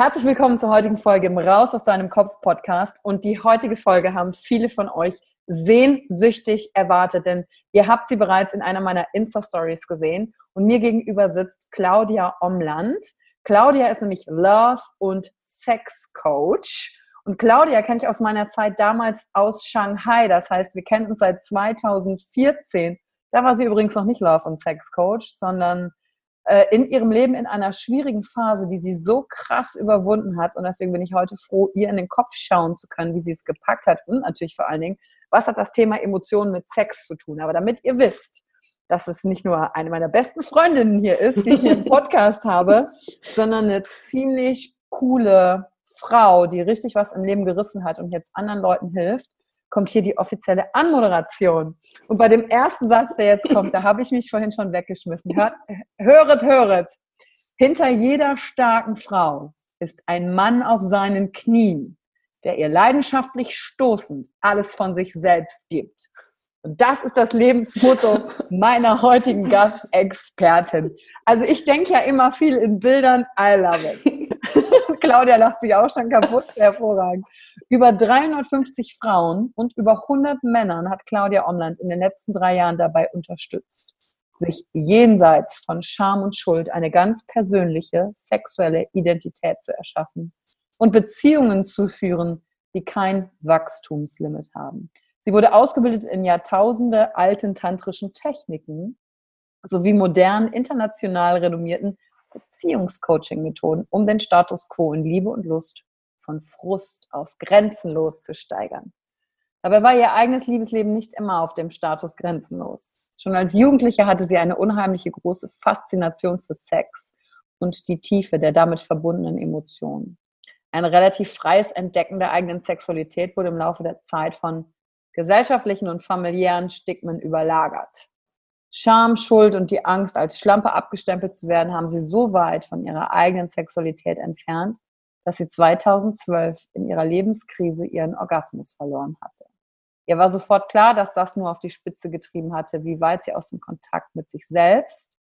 Herzlich willkommen zur heutigen Folge im Raus aus deinem Kopf Podcast. Und die heutige Folge haben viele von euch sehnsüchtig erwartet, denn ihr habt sie bereits in einer meiner Insta-Stories gesehen. Und mir gegenüber sitzt Claudia Omland. Claudia ist nämlich Love- und Sex-Coach. Und Claudia kenne ich aus meiner Zeit damals aus Shanghai. Das heißt, wir kennen uns seit 2014. Da war sie übrigens noch nicht Love- und Sex-Coach, sondern in ihrem Leben in einer schwierigen Phase, die sie so krass überwunden hat. Und deswegen bin ich heute froh, ihr in den Kopf schauen zu können, wie sie es gepackt hat. Und natürlich vor allen Dingen, was hat das Thema Emotionen mit Sex zu tun? Aber damit ihr wisst, dass es nicht nur eine meiner besten Freundinnen hier ist, die ich hier im Podcast habe, sondern eine ziemlich coole Frau, die richtig was im Leben gerissen hat und jetzt anderen Leuten hilft, kommt hier die offizielle Anmoderation. Und bei dem ersten Satz, der jetzt kommt, da habe ich mich vorhin schon weggeschmissen. Hört, höret, höret. Hinter jeder starken Frau ist ein Mann auf seinen Knien, der ihr leidenschaftlich stoßend alles von sich selbst gibt. Und das ist das Lebensmotto meiner heutigen Gastexpertin. Also ich denke ja immer viel in Bildern. I love it. Claudia lacht sich auch schon kaputt. Hervorragend. Über 350 Frauen und über 100 Männern hat Claudia Omland in den letzten drei Jahren dabei unterstützt, sich jenseits von Scham und Schuld eine ganz persönliche sexuelle Identität zu erschaffen und Beziehungen zu führen, die kein Wachstumslimit haben. Sie wurde ausgebildet in Jahrtausende alten tantrischen Techniken sowie modernen, international renommierten Beziehungscoaching-Methoden, um den Status quo in Liebe und Lust von Frust auf grenzenlos zu steigern. Dabei war ihr eigenes Liebesleben nicht immer auf dem Status grenzenlos. Schon als Jugendliche hatte sie eine unheimliche große Faszination für Sex und die Tiefe der damit verbundenen Emotionen. Ein relativ freies Entdecken der eigenen Sexualität wurde im Laufe der Zeit von gesellschaftlichen und familiären Stigmen überlagert. Scham, Schuld und die Angst, als Schlampe abgestempelt zu werden, haben sie so weit von ihrer eigenen Sexualität entfernt, dass sie 2012 in ihrer Lebenskrise ihren Orgasmus verloren hatte. Ihr war sofort klar, dass das nur auf die Spitze getrieben hatte, wie weit sie aus dem Kontakt mit sich selbst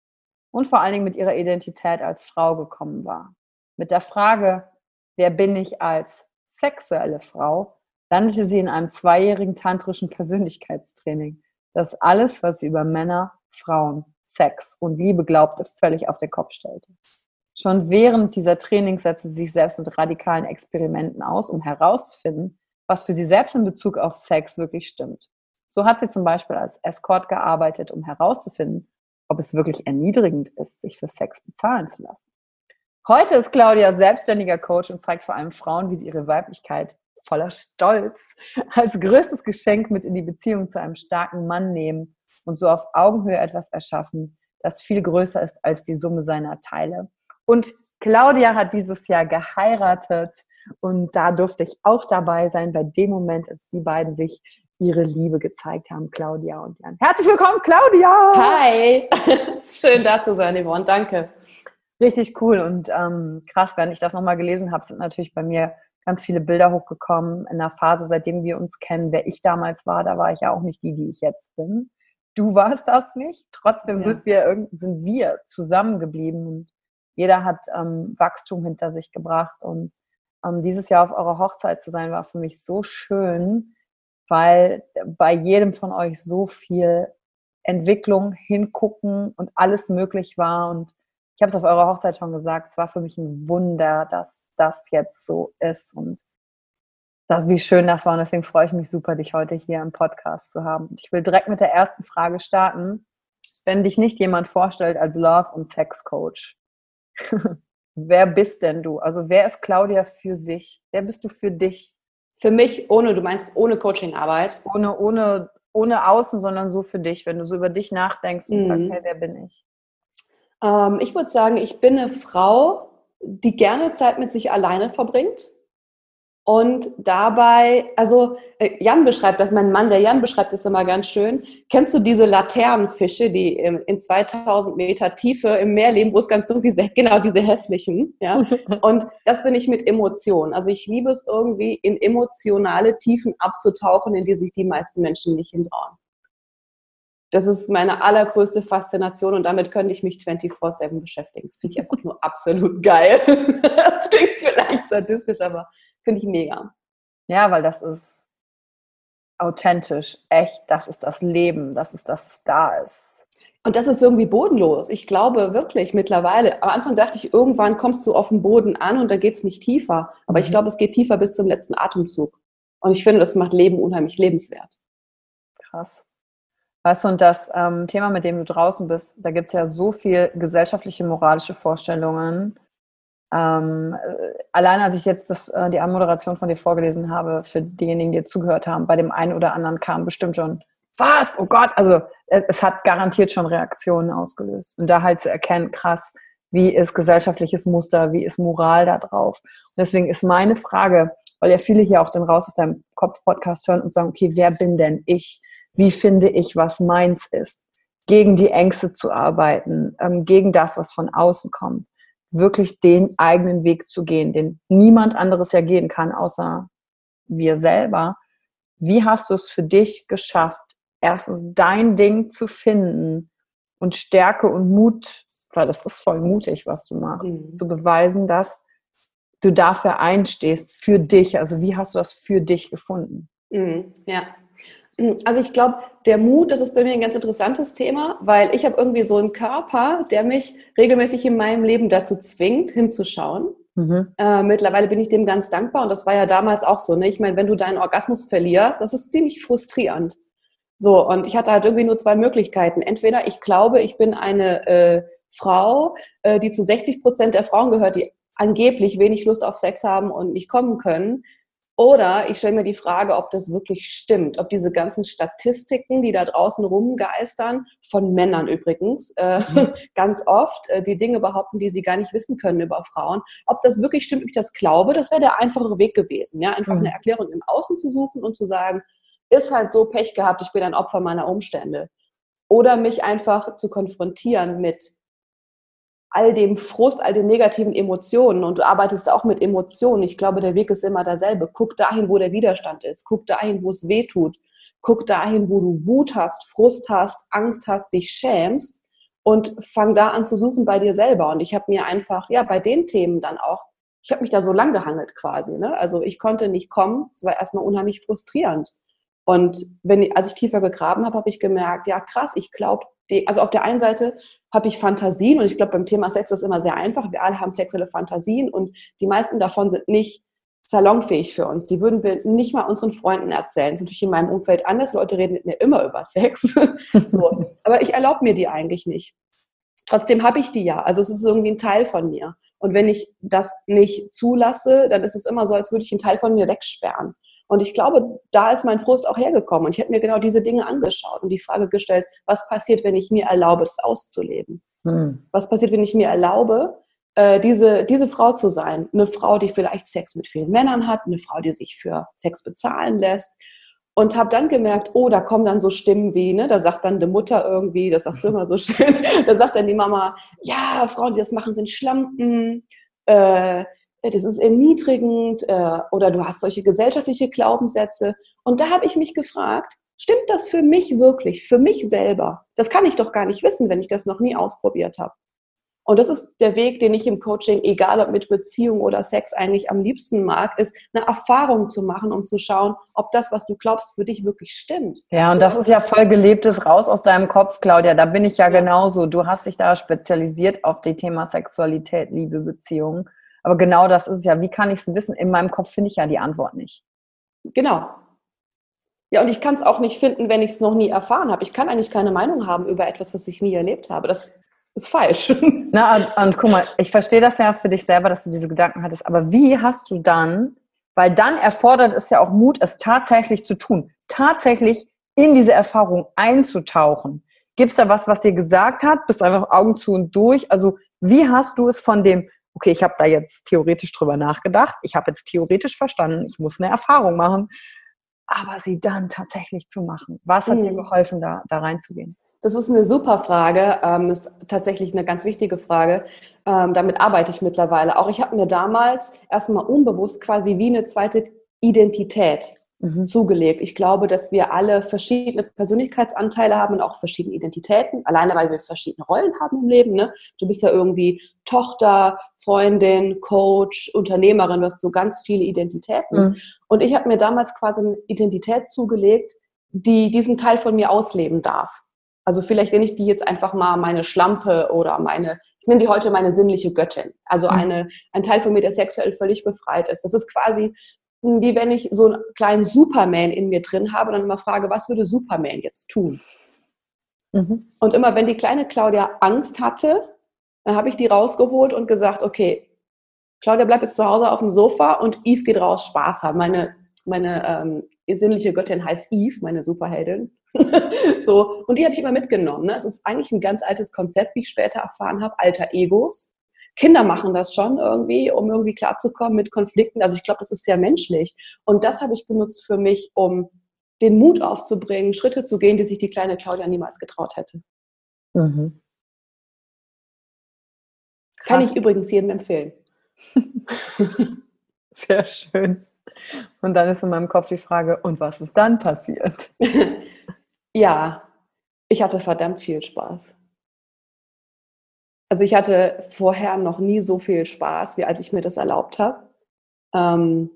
und vor allen Dingen mit ihrer Identität als Frau gekommen war. Mit der Frage, wer bin ich als sexuelle Frau, landete sie in einem zweijährigen tantrischen Persönlichkeitstraining. Das ist alles, was sie über Männer, Frauen, Sex und Liebe glaubte, völlig auf den Kopf stellte. Schon während dieser Trainings setzte sie sich selbst mit radikalen Experimenten aus, um herauszufinden, was für sie selbst in Bezug auf Sex wirklich stimmt. So hat sie zum Beispiel als Escort gearbeitet, um herauszufinden, ob es wirklich erniedrigend ist, sich für Sex bezahlen zu lassen. Heute ist Claudia selbstständiger Coach und zeigt vor allem Frauen, wie sie ihre Weiblichkeit voller Stolz als größtes Geschenk mit in die Beziehung zu einem starken Mann nehmen und so auf Augenhöhe etwas erschaffen, das viel größer ist als die Summe seiner Teile. Und Claudia hat dieses Jahr geheiratet und da durfte ich auch dabei sein bei dem Moment, als die beiden sich ihre Liebe gezeigt haben, Claudia und Jan. Herzlich willkommen, Claudia! Hi! Schön da zu sein, Yvonne. Danke. Richtig cool und ähm, krass, wenn ich das nochmal gelesen habe, sind natürlich bei mir ganz viele Bilder hochgekommen in der Phase, seitdem wir uns kennen. Wer ich damals war, da war ich ja auch nicht die, die ich jetzt bin. Du warst das nicht. Trotzdem ja. sind wir sind wir zusammengeblieben und jeder hat ähm, Wachstum hinter sich gebracht und ähm, dieses Jahr auf eurer Hochzeit zu sein, war für mich so schön, weil bei jedem von euch so viel Entwicklung, hingucken und alles möglich war. Und ich habe es auf eurer Hochzeit schon gesagt, es war für mich ein Wunder, dass das jetzt so ist und das, wie schön das war. Und deswegen freue ich mich super, dich heute hier im Podcast zu haben. Ich will direkt mit der ersten Frage starten. Wenn dich nicht jemand vorstellt als Love- und Sex-Coach, wer bist denn du? Also wer ist Claudia für sich? Wer bist du für dich? Für mich ohne, du meinst ohne Coachingarbeit? Ohne, ohne, ohne Außen, sondern so für dich, wenn du so über dich nachdenkst und mhm. sagst, hey, wer bin ich? Ähm, ich würde sagen, ich bin eine Frau, die gerne Zeit mit sich alleine verbringt und dabei, also äh, Jan beschreibt das, mein Mann, der Jan beschreibt das immer ganz schön. Kennst du diese Laternenfische, die in 2000 Meter Tiefe im Meer leben, wo es ganz dunkel ist? Genau, diese hässlichen. Ja? Und das bin ich mit Emotionen. Also ich liebe es irgendwie, in emotionale Tiefen abzutauchen, in die sich die meisten Menschen nicht hintrauen. Das ist meine allergrößte Faszination und damit könnte ich mich 24-7 beschäftigen. Das finde ich einfach nur absolut geil. das klingt vielleicht sadistisch, aber Finde ich mega. Ja, weil das ist authentisch, echt, das ist das Leben, das ist, dass es da ist. Und das ist irgendwie bodenlos. Ich glaube wirklich mittlerweile, am Anfang dachte ich, irgendwann kommst du auf den Boden an und da geht es nicht tiefer. Aber ich mhm. glaube, es geht tiefer bis zum letzten Atemzug. Und ich finde, das macht Leben unheimlich lebenswert. Krass. Weißt du, und das ähm, Thema, mit dem du draußen bist, da gibt es ja so viel gesellschaftliche, moralische Vorstellungen, ähm, allein als ich jetzt das, äh, die Anmoderation von dir vorgelesen habe, für diejenigen, die zugehört haben, bei dem einen oder anderen kam bestimmt schon, was? Oh Gott! Also äh, es hat garantiert schon Reaktionen ausgelöst. Und da halt zu erkennen, krass, wie ist gesellschaftliches Muster, wie ist Moral da drauf? Und deswegen ist meine Frage, weil ja viele hier auch den Raus aus deinem Kopf-Podcast hören und sagen, okay, wer bin denn ich? Wie finde ich, was meins ist? Gegen die Ängste zu arbeiten, ähm, gegen das, was von außen kommt wirklich den eigenen Weg zu gehen, den niemand anderes ja gehen kann, außer wir selber. Wie hast du es für dich geschafft, erstens dein Ding zu finden und Stärke und Mut, weil das ist voll mutig, was du machst, mhm. zu beweisen, dass du dafür einstehst, für dich. Also wie hast du das für dich gefunden? Mhm. Ja, also ich glaube, der Mut, das ist bei mir ein ganz interessantes Thema, weil ich habe irgendwie so einen Körper, der mich regelmäßig in meinem Leben dazu zwingt, hinzuschauen. Mhm. Äh, mittlerweile bin ich dem ganz dankbar und das war ja damals auch so. Ne? Ich meine, wenn du deinen Orgasmus verlierst, das ist ziemlich frustrierend. So, und ich hatte halt irgendwie nur zwei Möglichkeiten. Entweder ich glaube, ich bin eine äh, Frau, äh, die zu 60 Prozent der Frauen gehört, die angeblich wenig Lust auf Sex haben und nicht kommen können. Oder ich stelle mir die Frage, ob das wirklich stimmt, ob diese ganzen Statistiken, die da draußen rumgeistern, von Männern übrigens, äh, mhm. ganz oft äh, die Dinge behaupten, die sie gar nicht wissen können über Frauen, ob das wirklich stimmt, ob ich das glaube, das wäre der einfachere Weg gewesen, ja, einfach mhm. eine Erklärung im Außen zu suchen und zu sagen, ist halt so Pech gehabt, ich bin ein Opfer meiner Umstände. Oder mich einfach zu konfrontieren mit all dem Frust, all den negativen Emotionen und du arbeitest auch mit Emotionen. Ich glaube, der Weg ist immer derselbe. Guck dahin, wo der Widerstand ist. Guck dahin, wo es weh tut. Guck dahin, wo du Wut hast, Frust hast, Angst hast, dich schämst und fang da an zu suchen bei dir selber. Und ich habe mir einfach, ja, bei den Themen dann auch, ich habe mich da so lang gehangelt quasi. Ne? Also ich konnte nicht kommen. Es war erstmal unheimlich frustrierend. Und wenn, als ich tiefer gegraben habe, habe ich gemerkt, ja krass, ich glaube also auf der einen Seite habe ich Fantasien und ich glaube, beim Thema Sex ist es immer sehr einfach. Wir alle haben sexuelle Fantasien und die meisten davon sind nicht salonfähig für uns. Die würden wir nicht mal unseren Freunden erzählen. Das ist natürlich in meinem Umfeld anders. Leute reden mit mir immer über Sex. so. Aber ich erlaube mir die eigentlich nicht. Trotzdem habe ich die ja. Also es ist irgendwie ein Teil von mir. Und wenn ich das nicht zulasse, dann ist es immer so, als würde ich einen Teil von mir wegsperren. Und ich glaube, da ist mein Frust auch hergekommen. Und ich habe mir genau diese Dinge angeschaut und die Frage gestellt, was passiert, wenn ich mir erlaube, das auszuleben? Hm. Was passiert, wenn ich mir erlaube, äh, diese, diese Frau zu sein? Eine Frau, die vielleicht Sex mit vielen Männern hat, eine Frau, die sich für Sex bezahlen lässt. Und habe dann gemerkt, oh, da kommen dann so Stimmen wie, ne, da sagt dann die Mutter irgendwie, das sagst du immer so schön, da sagt dann die Mama, ja, Frauen, die das machen, sind Schlampen, äh, das ist erniedrigend äh, oder du hast solche gesellschaftliche Glaubenssätze. Und da habe ich mich gefragt, stimmt das für mich wirklich, für mich selber? Das kann ich doch gar nicht wissen, wenn ich das noch nie ausprobiert habe. Und das ist der Weg, den ich im Coaching, egal ob mit Beziehung oder Sex, eigentlich am liebsten mag, ist eine Erfahrung zu machen, um zu schauen, ob das, was du glaubst, für dich wirklich stimmt. Ja, und das ist ja voll gelebtes raus aus deinem Kopf, Claudia. Da bin ich ja, ja. genauso. Du hast dich da spezialisiert auf die Thema Sexualität, Liebe, Beziehung. Aber genau das ist es ja. Wie kann ich es wissen? In meinem Kopf finde ich ja die Antwort nicht. Genau. Ja, und ich kann es auch nicht finden, wenn ich es noch nie erfahren habe. Ich kann eigentlich keine Meinung haben über etwas, was ich nie erlebt habe. Das ist falsch. Na, und, und guck mal, ich verstehe das ja für dich selber, dass du diese Gedanken hattest. Aber wie hast du dann, weil dann erfordert es ja auch Mut, es tatsächlich zu tun, tatsächlich in diese Erfahrung einzutauchen. Gibt es da was, was dir gesagt hat? Bist du einfach Augen zu und durch? Also wie hast du es von dem okay, ich habe da jetzt theoretisch drüber nachgedacht, ich habe jetzt theoretisch verstanden, ich muss eine Erfahrung machen, aber sie dann tatsächlich zu machen. Was hat mhm. dir geholfen, da, da reinzugehen? Das ist eine super Frage, ähm, ist tatsächlich eine ganz wichtige Frage. Ähm, damit arbeite ich mittlerweile. Auch ich habe mir damals erstmal unbewusst quasi wie eine zweite Identität mhm. zugelegt. Ich glaube, dass wir alle verschiedene Persönlichkeitsanteile haben und auch verschiedene Identitäten, alleine weil wir verschiedene Rollen haben im Leben. Ne? Du bist ja irgendwie Tochter, Freundin, Coach, Unternehmerin, du hast so ganz viele Identitäten. Mhm. Und ich habe mir damals quasi eine Identität zugelegt, die diesen Teil von mir ausleben darf. Also vielleicht nenne ich die jetzt einfach mal meine Schlampe oder meine, ich nenne die heute meine sinnliche Göttin. Also mhm. eine, ein Teil von mir, der sexuell völlig befreit ist. Das ist quasi wie wenn ich so einen kleinen Superman in mir drin habe und dann immer frage, was würde Superman jetzt tun? Mhm. Und immer wenn die kleine Claudia Angst hatte, dann habe ich die rausgeholt und gesagt, okay, Claudia bleibt jetzt zu Hause auf dem Sofa und Eve geht raus Spaß haben. Meine, meine ähm, sinnliche Göttin heißt Eve, meine Superheldin. so, und die habe ich immer mitgenommen. Ne? Es ist eigentlich ein ganz altes Konzept, wie ich später erfahren habe, alter Egos. Kinder machen das schon irgendwie, um irgendwie klarzukommen mit Konflikten. Also ich glaube, das ist sehr menschlich. Und das habe ich genutzt für mich, um den Mut aufzubringen, Schritte zu gehen, die sich die kleine Claudia niemals getraut hätte. Mhm. Kann ich übrigens jedem empfehlen. Sehr schön. Und dann ist in meinem Kopf die Frage, und was ist dann passiert? ja, ich hatte verdammt viel Spaß. Also ich hatte vorher noch nie so viel Spaß, wie als ich mir das erlaubt habe. Ähm,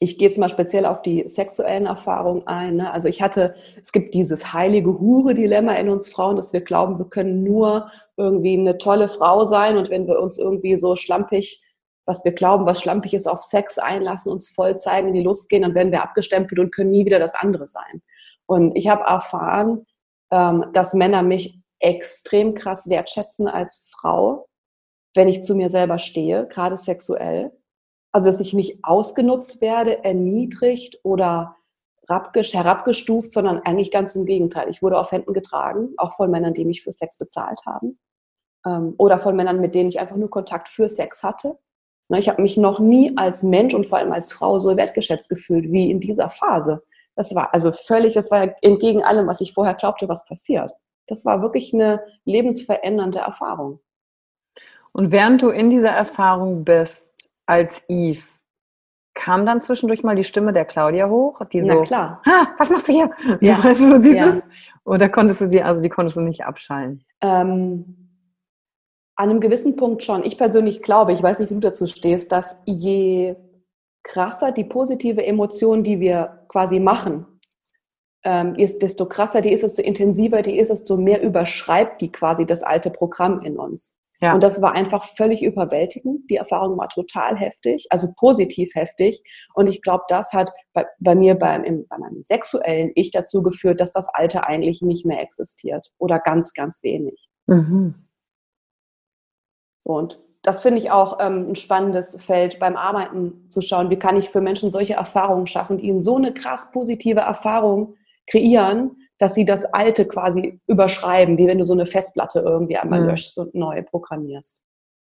ich gehe jetzt mal speziell auf die sexuellen Erfahrungen ein. Ne? Also ich hatte, es gibt dieses heilige Hure-Dilemma in uns Frauen, dass wir glauben, wir können nur irgendwie eine tolle Frau sein und wenn wir uns irgendwie so schlampig, was wir glauben, was schlampig ist, auf Sex einlassen, uns voll zeigen, in die Lust gehen, dann werden wir abgestempelt und können nie wieder das andere sein. Und ich habe erfahren, ähm, dass Männer mich extrem krass wertschätzen als Frau, wenn ich zu mir selber stehe, gerade sexuell. Also, dass ich nicht ausgenutzt werde, erniedrigt oder herabgestuft, sondern eigentlich ganz im Gegenteil. Ich wurde auf Händen getragen, auch von Männern, die mich für Sex bezahlt haben. Ähm, oder von Männern, mit denen ich einfach nur Kontakt für Sex hatte. Ne, ich habe mich noch nie als Mensch und vor allem als Frau so wertgeschätzt gefühlt wie in dieser Phase. Das war also völlig, das war entgegen allem, was ich vorher glaubte, was passiert das war wirklich eine lebensverändernde Erfahrung. Und während du in dieser Erfahrung bist als Eve, kam dann zwischendurch mal die Stimme der Claudia hoch, die Na, so, klar. was machst du hier? Ja. So, dieses, ja. Oder konntest du die, also die konntest du nicht abschallen? Ähm, an einem gewissen Punkt schon. Ich persönlich glaube, ich weiß nicht, wie du dazu stehst, dass je krasser die positive Emotion, die wir quasi machen, ähm, ist, desto krasser die ist, desto intensiver die ist, desto mehr überschreibt die quasi das alte Programm in uns. Ja. Und das war einfach völlig überwältigend. Die Erfahrung war total heftig, also positiv heftig. Und ich glaube, das hat bei, bei mir beim, im, bei meinem sexuellen Ich dazu geführt, dass das Alte eigentlich nicht mehr existiert oder ganz, ganz wenig. Mhm. So, und das finde ich auch ähm, ein spannendes Feld beim Arbeiten zu schauen, wie kann ich für Menschen solche Erfahrungen schaffen ihnen so eine krass positive Erfahrung kreieren, dass sie das Alte quasi überschreiben, wie wenn du so eine Festplatte irgendwie einmal mhm. löschst und neu programmierst.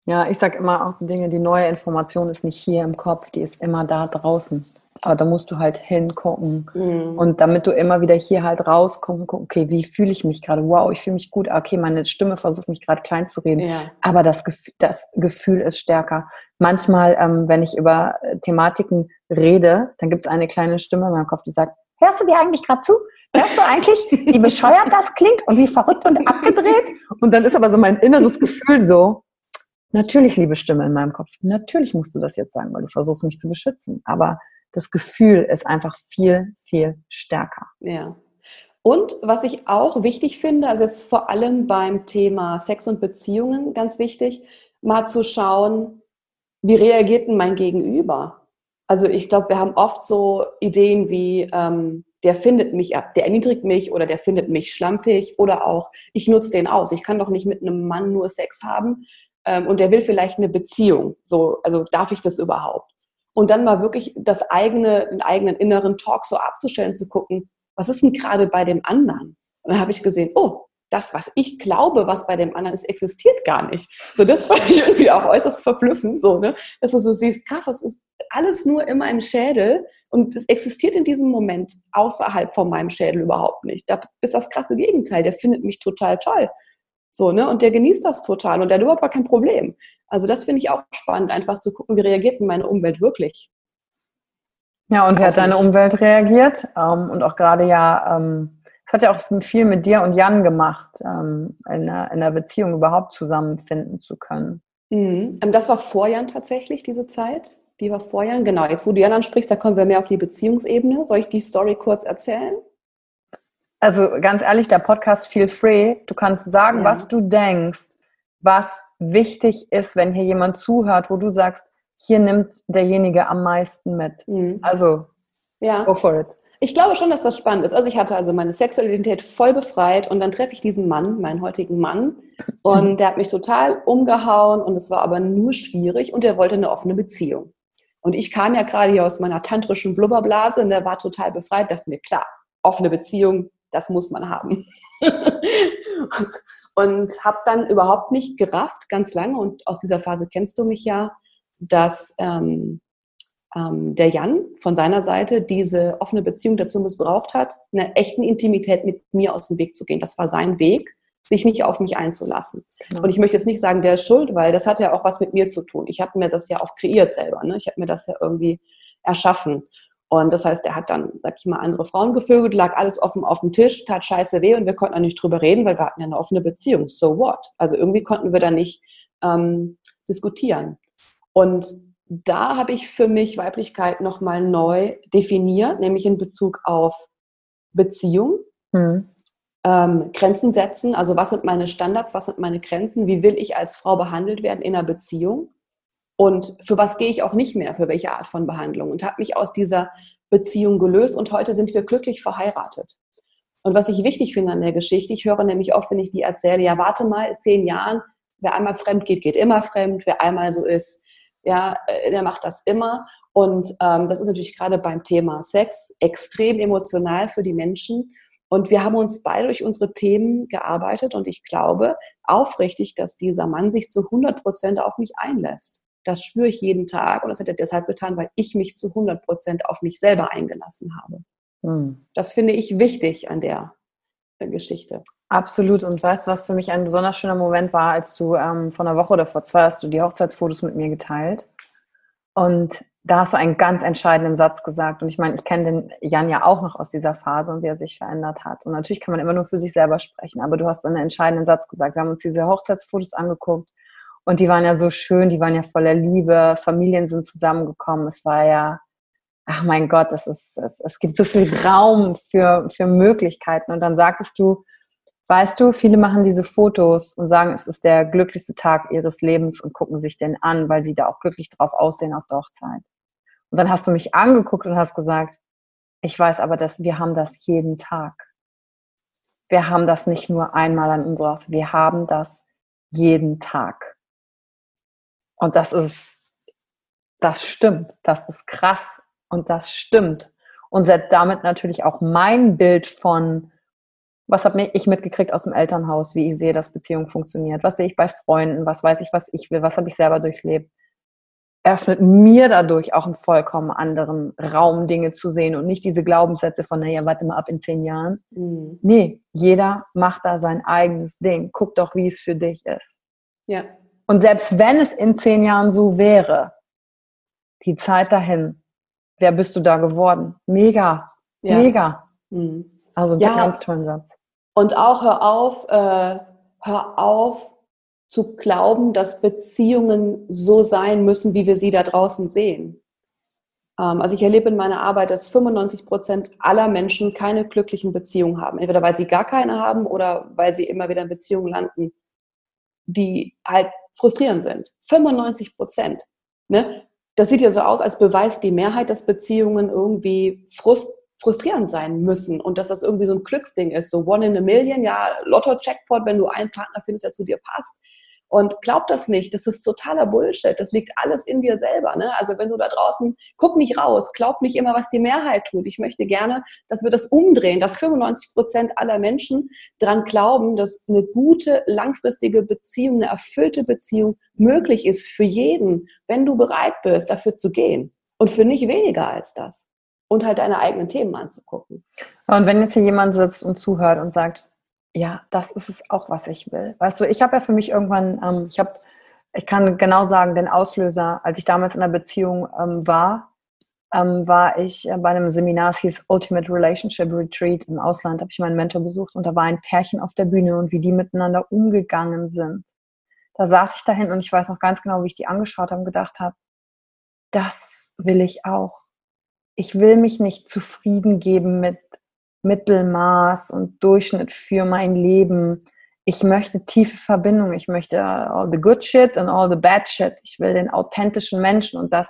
Ja, ich sage immer auch so Dinge, die neue Information ist nicht hier im Kopf, die ist immer da draußen. Aber da musst du halt hingucken. Mhm. Und damit du immer wieder hier halt rauskommst, okay, wie fühle ich mich gerade? Wow, ich fühle mich gut. Okay, meine Stimme versucht mich gerade klein zu reden. Ja. Aber das Gefühl, das Gefühl ist stärker. Manchmal, ähm, wenn ich über äh, Thematiken rede, dann gibt es eine kleine Stimme in meinem Kopf, die sagt, hörst du dir eigentlich gerade zu? Hörst du eigentlich, wie bescheuert das klingt und wie verrückt und abgedreht? Und dann ist aber so mein inneres Gefühl so, Natürlich, liebe Stimme in meinem Kopf, natürlich musst du das jetzt sagen, weil du versuchst mich zu beschützen. Aber das Gefühl ist einfach viel, viel stärker. Ja. Und was ich auch wichtig finde, also jetzt vor allem beim Thema Sex und Beziehungen ganz wichtig, mal zu schauen, wie reagiert denn mein Gegenüber? Also ich glaube, wir haben oft so Ideen wie, ähm, der findet mich ab, der erniedrigt mich oder der findet mich schlampig oder auch, ich nutze den aus. Ich kann doch nicht mit einem Mann nur Sex haben, ähm, und der will vielleicht eine Beziehung. So, also darf ich das überhaupt? Und dann mal wirklich das eigene, den eigenen inneren Talk so abzustellen, zu gucken, was ist denn gerade bei dem anderen? Und dann habe ich gesehen, oh, das, was ich glaube, was bei dem anderen ist, existiert gar nicht. So, das fand ich irgendwie auch äußerst verblüffend, so, ne? Dass du so siehst, krass, das ist alles nur in meinem Schädel und es existiert in diesem Moment außerhalb von meinem Schädel überhaupt nicht. Da ist das krasse Gegenteil. Der findet mich total toll. So, ne? Und der genießt das total und der hat überhaupt gar kein Problem. Also das finde ich auch spannend, einfach zu gucken, wie reagiert denn meine Umwelt wirklich. Ja, und wie hat deine Umwelt reagiert? Ähm, und auch gerade ja, es hat ja auch viel mit dir und Jan gemacht, ähm, in, einer, in einer Beziehung überhaupt zusammenfinden zu können. Mhm. Ähm, das war vor Jan tatsächlich, diese Zeit. Die war vor Jan. Genau, jetzt wo du Jan ansprichst, da kommen wir mehr auf die Beziehungsebene. Soll ich die Story kurz erzählen? also ganz ehrlich, der Podcast Feel Free. Du kannst sagen, ja. was du denkst, was wichtig ist, wenn hier jemand zuhört, wo du sagst, hier nimmt derjenige am meisten mit. Mhm. Also, ja. go for it. Ich glaube schon, dass das spannend ist. Also ich hatte also meine sexuelle Identität voll befreit und dann treffe ich diesen Mann, meinen heutigen Mann, und der hat mich total umgehauen und es war aber nur schwierig und er wollte eine offene Beziehung. Und ich kam ja gerade hier aus meiner tantrischen Blubberblase und der war total befreit, dachte mir, klar, offene Beziehung, das muss man haben. und habe dann überhaupt nicht gerafft, ganz lange, und aus dieser Phase kennst du mich ja, dass ähm, ähm, der Jan von seiner Seite diese offene Beziehung dazu missbraucht hat, einer echten Intimität mit mir aus dem Weg zu gehen. Das war sein Weg, sich nicht auf mich einzulassen. Genau. Und ich möchte jetzt nicht sagen, der ist schuld, weil das hat ja auch was mit mir zu tun. Ich habe mir das ja auch kreiert selber. Ne? Ich habe mir das ja irgendwie erschaffen. Und das heißt, er hat dann, sag ich mal, andere Frauen gevögelt, lag alles offen auf dem Tisch, tat scheiße weh und wir konnten da nicht drüber reden, weil wir hatten ja eine offene Beziehung. So what? Also irgendwie konnten wir da nicht ähm, diskutieren. Und da habe ich für mich Weiblichkeit nochmal neu definiert, nämlich in Bezug auf Beziehung, hm. ähm, Grenzen setzen. Also was sind meine Standards, was sind meine Grenzen, wie will ich als Frau behandelt werden in einer Beziehung? und für was gehe ich auch nicht mehr, für welche Art von Behandlung und habe mich aus dieser Beziehung gelöst und heute sind wir glücklich verheiratet. Und was ich wichtig finde an der Geschichte, ich höre nämlich oft, wenn ich die erzähle, ja, warte mal, zehn Jahren, wer einmal fremd geht, geht immer fremd, wer einmal so ist, ja, äh, der macht das immer. Und ähm, das ist natürlich gerade beim Thema Sex extrem emotional für die Menschen. Und wir haben uns beide durch unsere Themen gearbeitet und ich glaube aufrichtig, dass dieser Mann sich zu 100 Prozent auf mich einlässt. Das spüre ich jeden Tag und das hat er deshalb getan, weil ich mich zu 100 Prozent auf mich selber eingelassen habe. Hm. Das finde ich wichtig an der äh, Geschichte. Absolut. Und weißt du, was für mich ein besonders schöner Moment war, als du ähm, vor einer Woche oder vor zwei hast du die Hochzeitsfotos mit mir geteilt. Und da hast du einen ganz entscheidenden Satz gesagt. Und ich meine, ich kenne den Jan ja auch noch aus dieser Phase und wie er sich verändert hat. Und natürlich kann man immer nur für sich selber sprechen, aber du hast einen entscheidenden Satz gesagt. Wir haben uns diese Hochzeitsfotos angeguckt und die waren ja so schön, die waren ja voller Liebe, Familien sind zusammengekommen. Es war ja ach mein Gott, es, ist, es, es gibt so viel Raum für, für Möglichkeiten. Und dann sagtest du, weißt du, viele machen diese Fotos und sagen, es ist der glücklichste Tag ihres Lebens und gucken sich den an, weil sie da auch glücklich drauf aussehen auf der Hochzeit. Und dann hast du mich angeguckt und hast gesagt, ich weiß aber, dass wir haben das jeden Tag. Wir haben das nicht nur einmal an unserer Hochzeit, wir haben das jeden Tag. Und das ist, das stimmt, das ist krass und das stimmt. Und setzt damit natürlich auch mein Bild von, was habe ich mitgekriegt aus dem Elternhaus, wie ich sehe, dass Beziehung funktioniert, was sehe ich bei Freunden, was weiß ich, was ich will, was habe ich selber durchlebt, eröffnet mir dadurch auch einen vollkommen anderen Raum, Dinge zu sehen und nicht diese Glaubenssätze von, naja, warte mal ab in zehn Jahren. Mhm. Nee, jeder macht da sein eigenes Ding. Guck doch, wie es für dich ist. Ja. Und selbst wenn es in zehn Jahren so wäre, die Zeit dahin, wer bist du da geworden? Mega, ja. mega. Mhm. Also ja. ganz tollen Satz. Und auch hör auf, äh, hör auf zu glauben, dass Beziehungen so sein müssen, wie wir sie da draußen sehen. Ähm, also ich erlebe in meiner Arbeit, dass 95 Prozent aller Menschen keine glücklichen Beziehungen haben. Entweder weil sie gar keine haben oder weil sie immer wieder in Beziehungen landen, die halt frustrierend sind. 95 Prozent. Ne? Das sieht ja so aus, als beweist die Mehrheit, dass Beziehungen irgendwie frust frustrierend sein müssen und dass das irgendwie so ein Glücksding ist, so one in a million, ja, Lotto-Jackpot, wenn du einen Partner findest, der zu dir passt. Und glaub das nicht, das ist totaler Bullshit. Das liegt alles in dir selber. Ne? Also wenn du da draußen, guck nicht raus, glaub nicht immer, was die Mehrheit tut. Ich möchte gerne, dass wir das umdrehen, dass 95 Prozent aller Menschen daran glauben, dass eine gute, langfristige Beziehung, eine erfüllte Beziehung möglich ist für jeden, wenn du bereit bist, dafür zu gehen. Und für nicht weniger als das und halt deine eigenen Themen anzugucken. Und wenn jetzt hier jemand sitzt und zuhört und sagt, ja, das ist es auch, was ich will. Weißt du, ich habe ja für mich irgendwann, ähm, ich habe, ich kann genau sagen, den Auslöser, als ich damals in einer Beziehung ähm, war, ähm, war ich bei einem Seminar, es hieß Ultimate Relationship Retreat im Ausland, habe ich meinen Mentor besucht und da war ein Pärchen auf der Bühne und wie die miteinander umgegangen sind. Da saß ich dahin und ich weiß noch ganz genau, wie ich die angeschaut habe und gedacht habe, das will ich auch ich will mich nicht zufrieden geben mit Mittelmaß und Durchschnitt für mein Leben. Ich möchte tiefe Verbindung. Ich möchte all the good shit and all the bad shit. Ich will den authentischen Menschen und das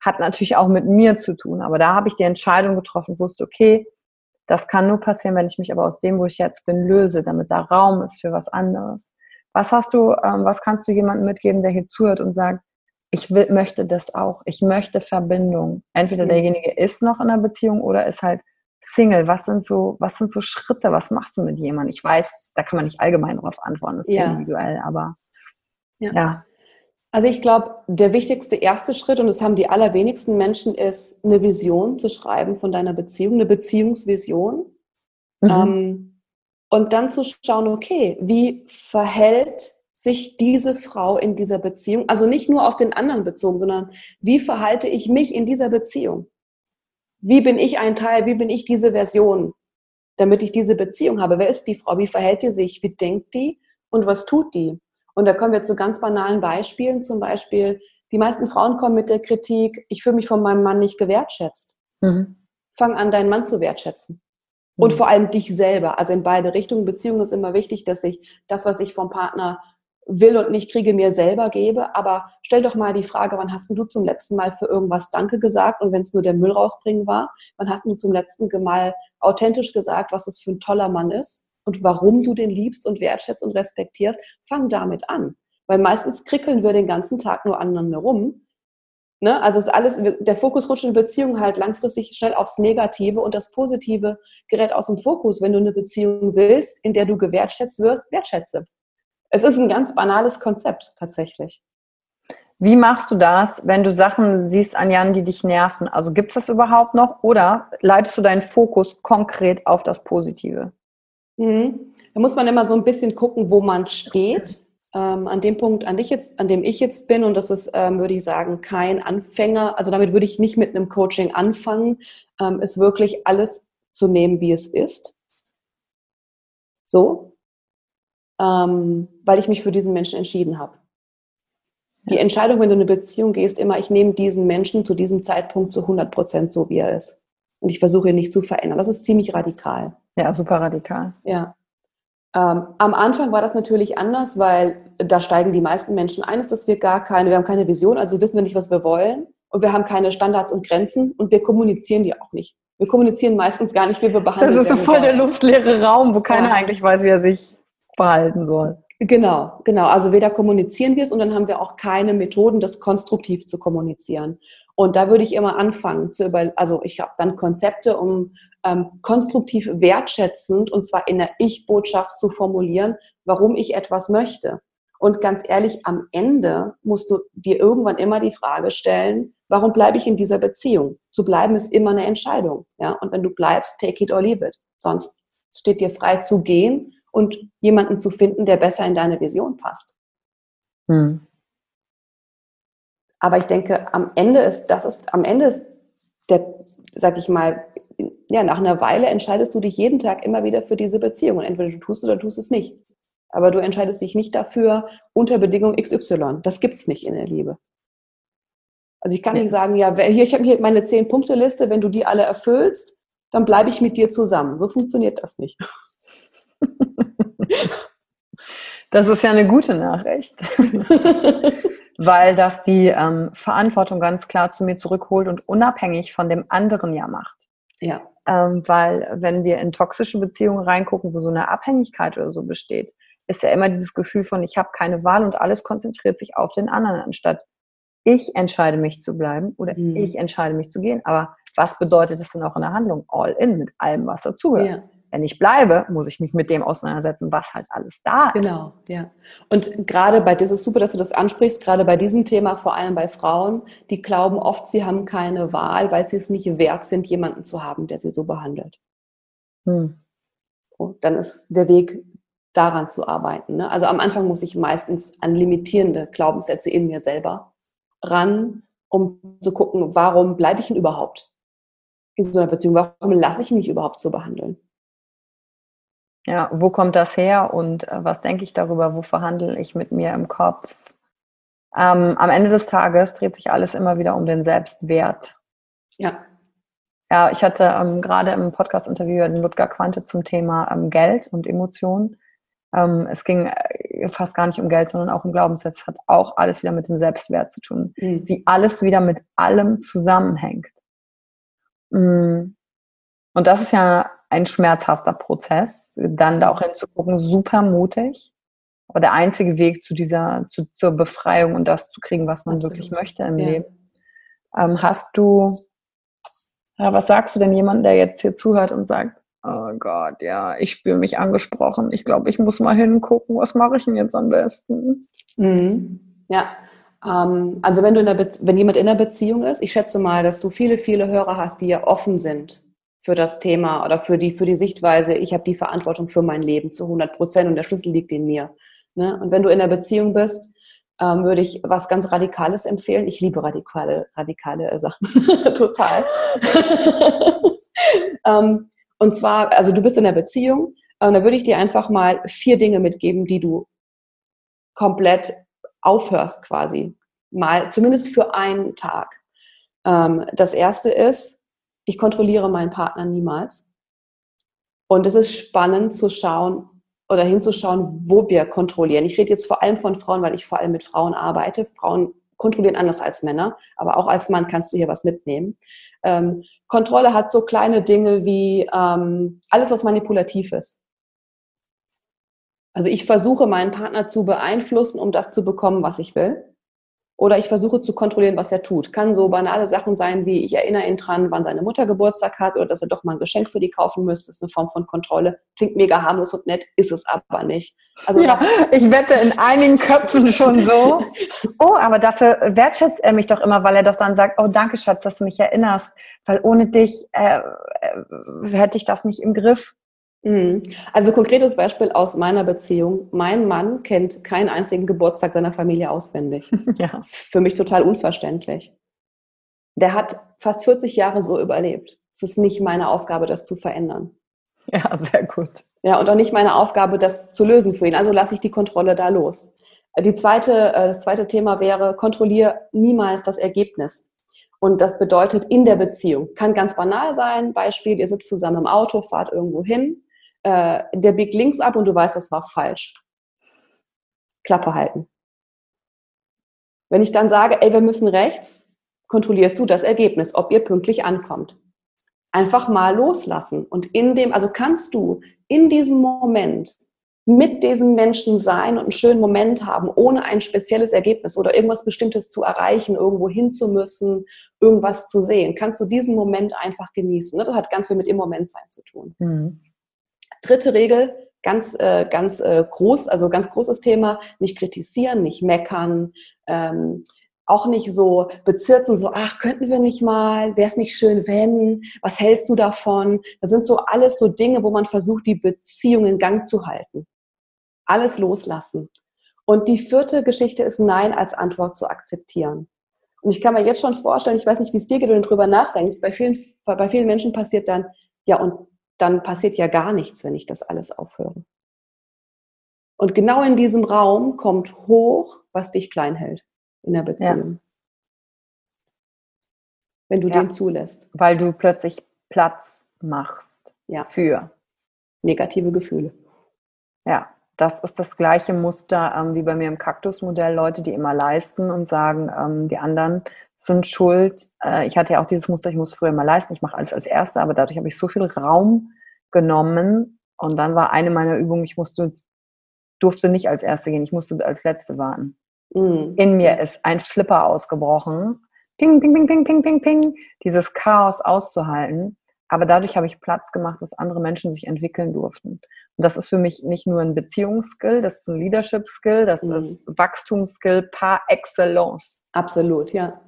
hat natürlich auch mit mir zu tun. Aber da habe ich die Entscheidung getroffen, wusste, okay, das kann nur passieren, wenn ich mich aber aus dem, wo ich jetzt bin, löse, damit da Raum ist für was anderes. Was hast du, ähm, was kannst du jemandem mitgeben, der hier zuhört und sagt, ich will, möchte das auch. Ich möchte Verbindung. Entweder mhm. derjenige ist noch in einer Beziehung oder ist halt Single. Was sind so, was sind so Schritte? Was machst du mit jemandem? Ich weiß, da kann man nicht allgemein darauf antworten, das ist ja. individuell, aber ja. ja. Also ich glaube, der wichtigste erste Schritt, und das haben die allerwenigsten Menschen, ist eine Vision zu schreiben von deiner Beziehung, eine Beziehungsvision. Mhm. Ähm, und dann zu schauen, okay, wie verhält sich diese Frau in dieser Beziehung, also nicht nur auf den anderen bezogen, sondern wie verhalte ich mich in dieser Beziehung? Wie bin ich ein Teil? Wie bin ich diese Version, damit ich diese Beziehung habe? Wer ist die Frau? Wie verhält die sich? Wie denkt die? Und was tut die? Und da kommen wir zu ganz banalen Beispielen. Zum Beispiel, die meisten Frauen kommen mit der Kritik, ich fühle mich von meinem Mann nicht gewertschätzt. Mhm. Fang an, deinen Mann zu wertschätzen. Und mhm. vor allem dich selber. Also in beide Richtungen. Beziehung ist immer wichtig, dass ich das, was ich vom Partner will und nicht kriege, mir selber gebe. Aber stell doch mal die Frage, wann hast du zum letzten Mal für irgendwas Danke gesagt? Und wenn es nur der Müll rausbringen war, wann hast du zum letzten Mal authentisch gesagt, was das für ein toller Mann ist und warum du den liebst und wertschätzt und respektierst? Fang damit an. Weil meistens krickeln wir den ganzen Tag nur aneinander rum. Ne? Also ist alles, der Fokus rutscht in Beziehungen halt langfristig schnell aufs Negative und das Positive gerät aus dem Fokus. Wenn du eine Beziehung willst, in der du gewertschätzt wirst, wertschätze es ist ein ganz banales Konzept tatsächlich. Wie machst du das, wenn du Sachen siehst an Jan, die dich nerven? Also gibt es das überhaupt noch oder leitest du deinen Fokus konkret auf das Positive? Mhm. Da muss man immer so ein bisschen gucken, wo man steht. Ähm, an dem Punkt, an, dich jetzt, an dem ich jetzt bin, und das ist, ähm, würde ich sagen, kein Anfänger, also damit würde ich nicht mit einem Coaching anfangen, ähm, ist wirklich alles zu nehmen, wie es ist. So, ähm, weil ich mich für diesen Menschen entschieden habe. Die Entscheidung, wenn du in eine Beziehung gehst, immer, ich nehme diesen Menschen zu diesem Zeitpunkt zu 100 Prozent so, wie er ist. Und ich versuche ihn nicht zu verändern. Das ist ziemlich radikal. Ja, super radikal. Ja. Ähm, am Anfang war das natürlich anders, weil da steigen die meisten Menschen ein, ist, dass wir gar keine, wir haben keine Vision, also wissen wir nicht, was wir wollen und wir haben keine Standards und Grenzen und wir kommunizieren die auch nicht. Wir kommunizieren meistens gar nicht, wie wir behandeln. Das ist so voll der luftleere Raum, wo keiner ja. eigentlich weiß, wie er sich verhalten soll. Genau, genau. Also weder kommunizieren wir es und dann haben wir auch keine Methoden, das konstruktiv zu kommunizieren. Und da würde ich immer anfangen zu über, also ich habe dann Konzepte, um ähm, konstruktiv wertschätzend und zwar in der Ich-Botschaft zu formulieren, warum ich etwas möchte. Und ganz ehrlich, am Ende musst du dir irgendwann immer die Frage stellen, warum bleibe ich in dieser Beziehung? Zu bleiben ist immer eine Entscheidung. Ja? Und wenn du bleibst, take it or leave it. Sonst steht dir frei zu gehen und jemanden zu finden, der besser in deine Vision passt. Hm. Aber ich denke, am Ende ist, das ist, am Ende ist der, sag ich mal, ja, nach einer Weile entscheidest du dich jeden Tag immer wieder für diese Beziehung. Und entweder du tust es oder tust es nicht. Aber du entscheidest dich nicht dafür unter Bedingung XY. Das gibt es nicht in der Liebe. Also ich kann nicht sagen, ja, hier, ich habe hier meine Zehn-Punkte-Liste, wenn du die alle erfüllst, dann bleibe ich mit dir zusammen. So funktioniert das nicht. Das ist ja eine gute Nachricht, weil das die ähm, Verantwortung ganz klar zu mir zurückholt und unabhängig von dem anderen ja macht. Ja. Ähm, weil wenn wir in toxische Beziehungen reingucken, wo so eine Abhängigkeit oder so besteht, ist ja immer dieses Gefühl von, ich habe keine Wahl und alles konzentriert sich auf den anderen, anstatt ich entscheide mich zu bleiben oder mhm. ich entscheide mich zu gehen. Aber was bedeutet das denn auch in der Handlung? All in mit allem, was dazugehört. Ja. Wenn ich bleibe, muss ich mich mit dem auseinandersetzen, was halt alles da ist. Genau, ja. Und gerade bei, das ist super, dass du das ansprichst, gerade bei diesem Thema, vor allem bei Frauen, die glauben oft, sie haben keine Wahl, weil sie es nicht wert sind, jemanden zu haben, der sie so behandelt. Hm. So, dann ist der Weg daran zu arbeiten. Ne? Also am Anfang muss ich meistens an limitierende Glaubenssätze in mir selber ran, um zu gucken, warum bleibe ich denn überhaupt in so einer Beziehung? Warum lasse ich mich überhaupt so behandeln? Ja, wo kommt das her und äh, was denke ich darüber? Wo verhandle ich mit mir im Kopf? Ähm, am Ende des Tages dreht sich alles immer wieder um den Selbstwert. Ja. Ja, ich hatte ähm, gerade im Podcast-Interview den Ludger Quante zum Thema ähm, Geld und Emotionen. Ähm, es ging äh, fast gar nicht um Geld, sondern auch um Glaubenssätze. Es hat auch alles wieder mit dem Selbstwert zu tun. Mhm. Wie alles wieder mit allem zusammenhängt. Mhm. Und das ist ja ein schmerzhafter Prozess, dann da auch hinzugucken, super mutig. Aber der einzige Weg zu dieser, zu, zur Befreiung und das zu kriegen, was man Absolut. wirklich möchte im ja. Leben. Ähm, hast du, ja, was sagst du denn jemandem, der jetzt hier zuhört und sagt, oh Gott, ja, ich spüre mich angesprochen. Ich glaube, ich muss mal hingucken, was mache ich denn jetzt am besten? Mhm. Ja, ähm, also wenn du in der wenn jemand in der Beziehung ist, ich schätze mal, dass du viele, viele Hörer hast, die ja offen sind für das Thema oder für die, für die Sichtweise, ich habe die Verantwortung für mein Leben zu 100 Prozent und der Schlüssel liegt in mir. Ne? Und wenn du in der Beziehung bist, ähm, würde ich was ganz Radikales empfehlen. Ich liebe radikale, radikale Sachen. Total. ähm, und zwar, also du bist in der Beziehung, äh, da würde ich dir einfach mal vier Dinge mitgeben, die du komplett aufhörst quasi. Mal, zumindest für einen Tag. Ähm, das erste ist, ich kontrolliere meinen Partner niemals. Und es ist spannend zu schauen oder hinzuschauen, wo wir kontrollieren. Ich rede jetzt vor allem von Frauen, weil ich vor allem mit Frauen arbeite. Frauen kontrollieren anders als Männer, aber auch als Mann kannst du hier was mitnehmen. Ähm, Kontrolle hat so kleine Dinge wie ähm, alles, was manipulativ ist. Also ich versuche meinen Partner zu beeinflussen, um das zu bekommen, was ich will oder ich versuche zu kontrollieren, was er tut. Kann so banale Sachen sein, wie ich erinnere ihn dran, wann seine Mutter Geburtstag hat oder dass er doch mal ein Geschenk für die kaufen müsste. Das ist eine Form von Kontrolle. Klingt mega harmlos und nett, ist es aber nicht. Also ja, ich wette in einigen Köpfen schon so. Oh, aber dafür wertschätzt er mich doch immer, weil er doch dann sagt, oh danke Schatz, dass du mich erinnerst, weil ohne dich äh, äh, hätte ich das nicht im Griff. Mhm. Also konkretes Beispiel aus meiner Beziehung. Mein Mann kennt keinen einzigen Geburtstag seiner Familie auswendig. Ja. Das ist für mich total unverständlich. Der hat fast 40 Jahre so überlebt. Es ist nicht meine Aufgabe, das zu verändern. Ja, sehr gut. Ja, und auch nicht meine Aufgabe, das zu lösen für ihn. Also lasse ich die Kontrolle da los. Die zweite, äh, das zweite Thema wäre, kontrolliere niemals das Ergebnis. Und das bedeutet in der Beziehung. Kann ganz banal sein. Beispiel, ihr sitzt zusammen im Auto, fahrt irgendwo hin, äh, der biegt links ab und du weißt, das war falsch. Klappe halten. Wenn ich dann sage, ey, wir müssen rechts, kontrollierst du das Ergebnis, ob ihr pünktlich ankommt. Einfach mal loslassen. Und in dem, also kannst du in diesem Moment mit diesem Menschen sein und einen schönen Moment haben, ohne ein spezielles Ergebnis oder irgendwas Bestimmtes zu erreichen, irgendwo hin zu müssen, irgendwas zu sehen, kannst du diesen Moment einfach genießen. Das hat ganz viel mit im Moment sein zu tun. Mhm. Dritte Regel, ganz, äh, ganz äh, groß, also ganz großes Thema, nicht kritisieren, nicht meckern, ähm, auch nicht so bezirzen, so, ach, könnten wir nicht mal, wäre es nicht schön, wenn, was hältst du davon? Das sind so alles so Dinge, wo man versucht, die Beziehung in Gang zu halten. Alles loslassen. Und die vierte Geschichte ist Nein als Antwort zu akzeptieren. Und ich kann mir jetzt schon vorstellen, ich weiß nicht, wie es dir geht, wenn du darüber nachdenkst, bei vielen, bei vielen Menschen passiert dann, ja, und dann passiert ja gar nichts, wenn ich das alles aufhöre. Und genau in diesem Raum kommt hoch, was dich klein hält in der Beziehung. Ja. Wenn du ja. den zulässt. Weil du plötzlich Platz machst ja. für negative Gefühle. Ja, das ist das gleiche Muster ähm, wie bei mir im Kaktusmodell. Leute, die immer leisten und sagen, ähm, die anderen sind schuld. Äh, ich hatte ja auch dieses Muster, ich muss früher mal leisten, ich mache alles als Erste, aber dadurch habe ich so viel Raum genommen. Und dann war eine meiner Übungen, ich musste, durfte nicht als Erste gehen, ich musste als Letzte warten. Mhm. In mir ist ein Flipper ausgebrochen. Ping, ping, ping, ping, ping, ping, ping. Dieses Chaos auszuhalten. Aber dadurch habe ich Platz gemacht, dass andere Menschen sich entwickeln durften. Und das ist für mich nicht nur ein Beziehungsskill, das ist ein Leadership-Skill, das mhm. ist Wachstumsskill par excellence. Absolut, ja.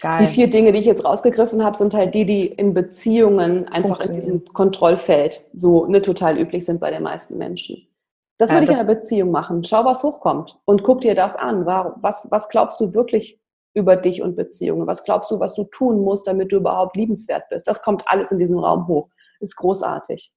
Geil. Die vier Dinge, die ich jetzt rausgegriffen habe, sind halt die, die in Beziehungen einfach in diesem Kontrollfeld so ne, total üblich sind bei den meisten Menschen. Das würde ja, ich in einer Beziehung machen. Schau, was hochkommt und guck dir das an. Was, was glaubst du wirklich über dich und Beziehungen? Was glaubst du, was du tun musst, damit du überhaupt liebenswert bist? Das kommt alles in diesem Raum hoch. Ist großartig.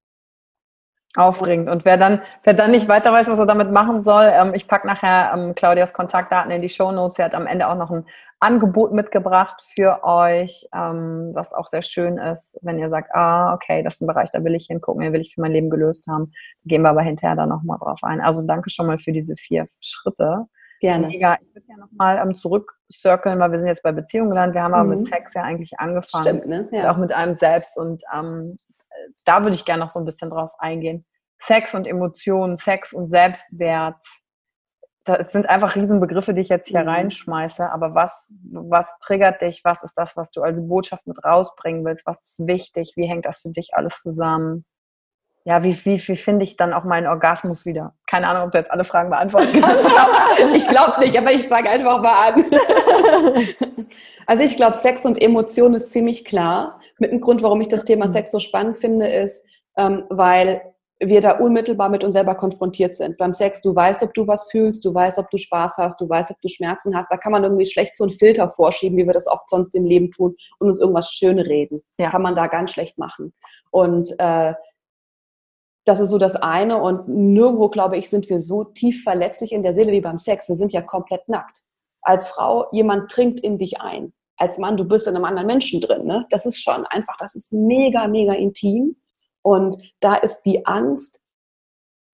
Aufregend. Und wer dann, wer dann nicht weiter weiß, was er damit machen soll, ähm, ich packe nachher ähm, Claudias Kontaktdaten in die Show Notes. Sie hat am Ende auch noch ein Angebot mitgebracht für euch, ähm, was auch sehr schön ist, wenn ihr sagt, ah, okay, das ist ein Bereich, da will ich hingucken, den will ich für mein Leben gelöst haben. Da gehen wir aber hinterher dann nochmal drauf ein. Also danke schon mal für diese vier Schritte. Gerne. Mega. Ich würde ja nochmal ähm, zurückcirkeln, weil wir sind jetzt bei Beziehungen gelandet. Wir haben aber mhm. mit Sex ja eigentlich angefangen. Stimmt, ne? Ja. Auch mit einem selbst. Und ähm, da würde ich gerne noch so ein bisschen drauf eingehen. Sex und Emotionen, Sex und Selbstwert. Das sind einfach Riesenbegriffe, die ich jetzt hier mhm. reinschmeiße. Aber was, was triggert dich? Was ist das, was du als Botschaft mit rausbringen willst? Was ist wichtig? Wie hängt das für dich alles zusammen? Ja, wie, wie, wie finde ich dann auch meinen Orgasmus wieder? Keine Ahnung, ob du jetzt alle Fragen beantworten kannst. ich glaube nicht, aber ich fange einfach mal an. also ich glaube, Sex und Emotion ist ziemlich klar. Mit dem Grund, warum ich das Thema Sex so spannend finde, ist, ähm, weil wir da unmittelbar mit uns selber konfrontiert sind. Beim Sex, du weißt, ob du was fühlst, du weißt, ob du Spaß hast, du weißt, ob du Schmerzen hast. Da kann man irgendwie schlecht so einen Filter vorschieben, wie wir das oft sonst im Leben tun und uns irgendwas Schönreden. Ja. Kann man da ganz schlecht machen. Und äh, das ist so das eine. Und nirgendwo, glaube ich, sind wir so tief verletzlich in der Seele wie beim Sex. Wir sind ja komplett nackt. Als Frau, jemand trinkt in dich ein. Als Mann, du bist in einem anderen Menschen drin. Ne? Das ist schon einfach, das ist mega, mega intim. Und da ist die Angst,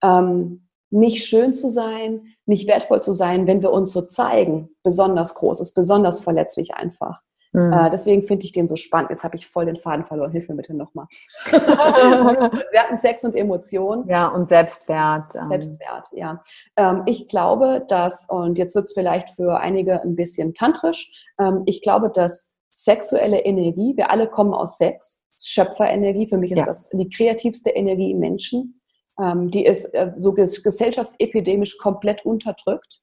ähm, nicht schön zu sein, nicht wertvoll zu sein, wenn wir uns so zeigen, besonders groß, ist besonders verletzlich einfach. Mhm. Äh, deswegen finde ich den so spannend. Jetzt habe ich voll den Faden verloren. Hilf mir bitte nochmal. wir hatten Sex und Emotionen. Ja, und Selbstwert. Ähm. Selbstwert, ja. Ähm, ich glaube, dass, und jetzt wird es vielleicht für einige ein bisschen tantrisch, ähm, ich glaube, dass sexuelle Energie, wir alle kommen aus Sex, Schöpferenergie. Für mich ist ja. das die kreativste Energie im Menschen. Ähm, die ist äh, so gesellschaftsepidemisch komplett unterdrückt.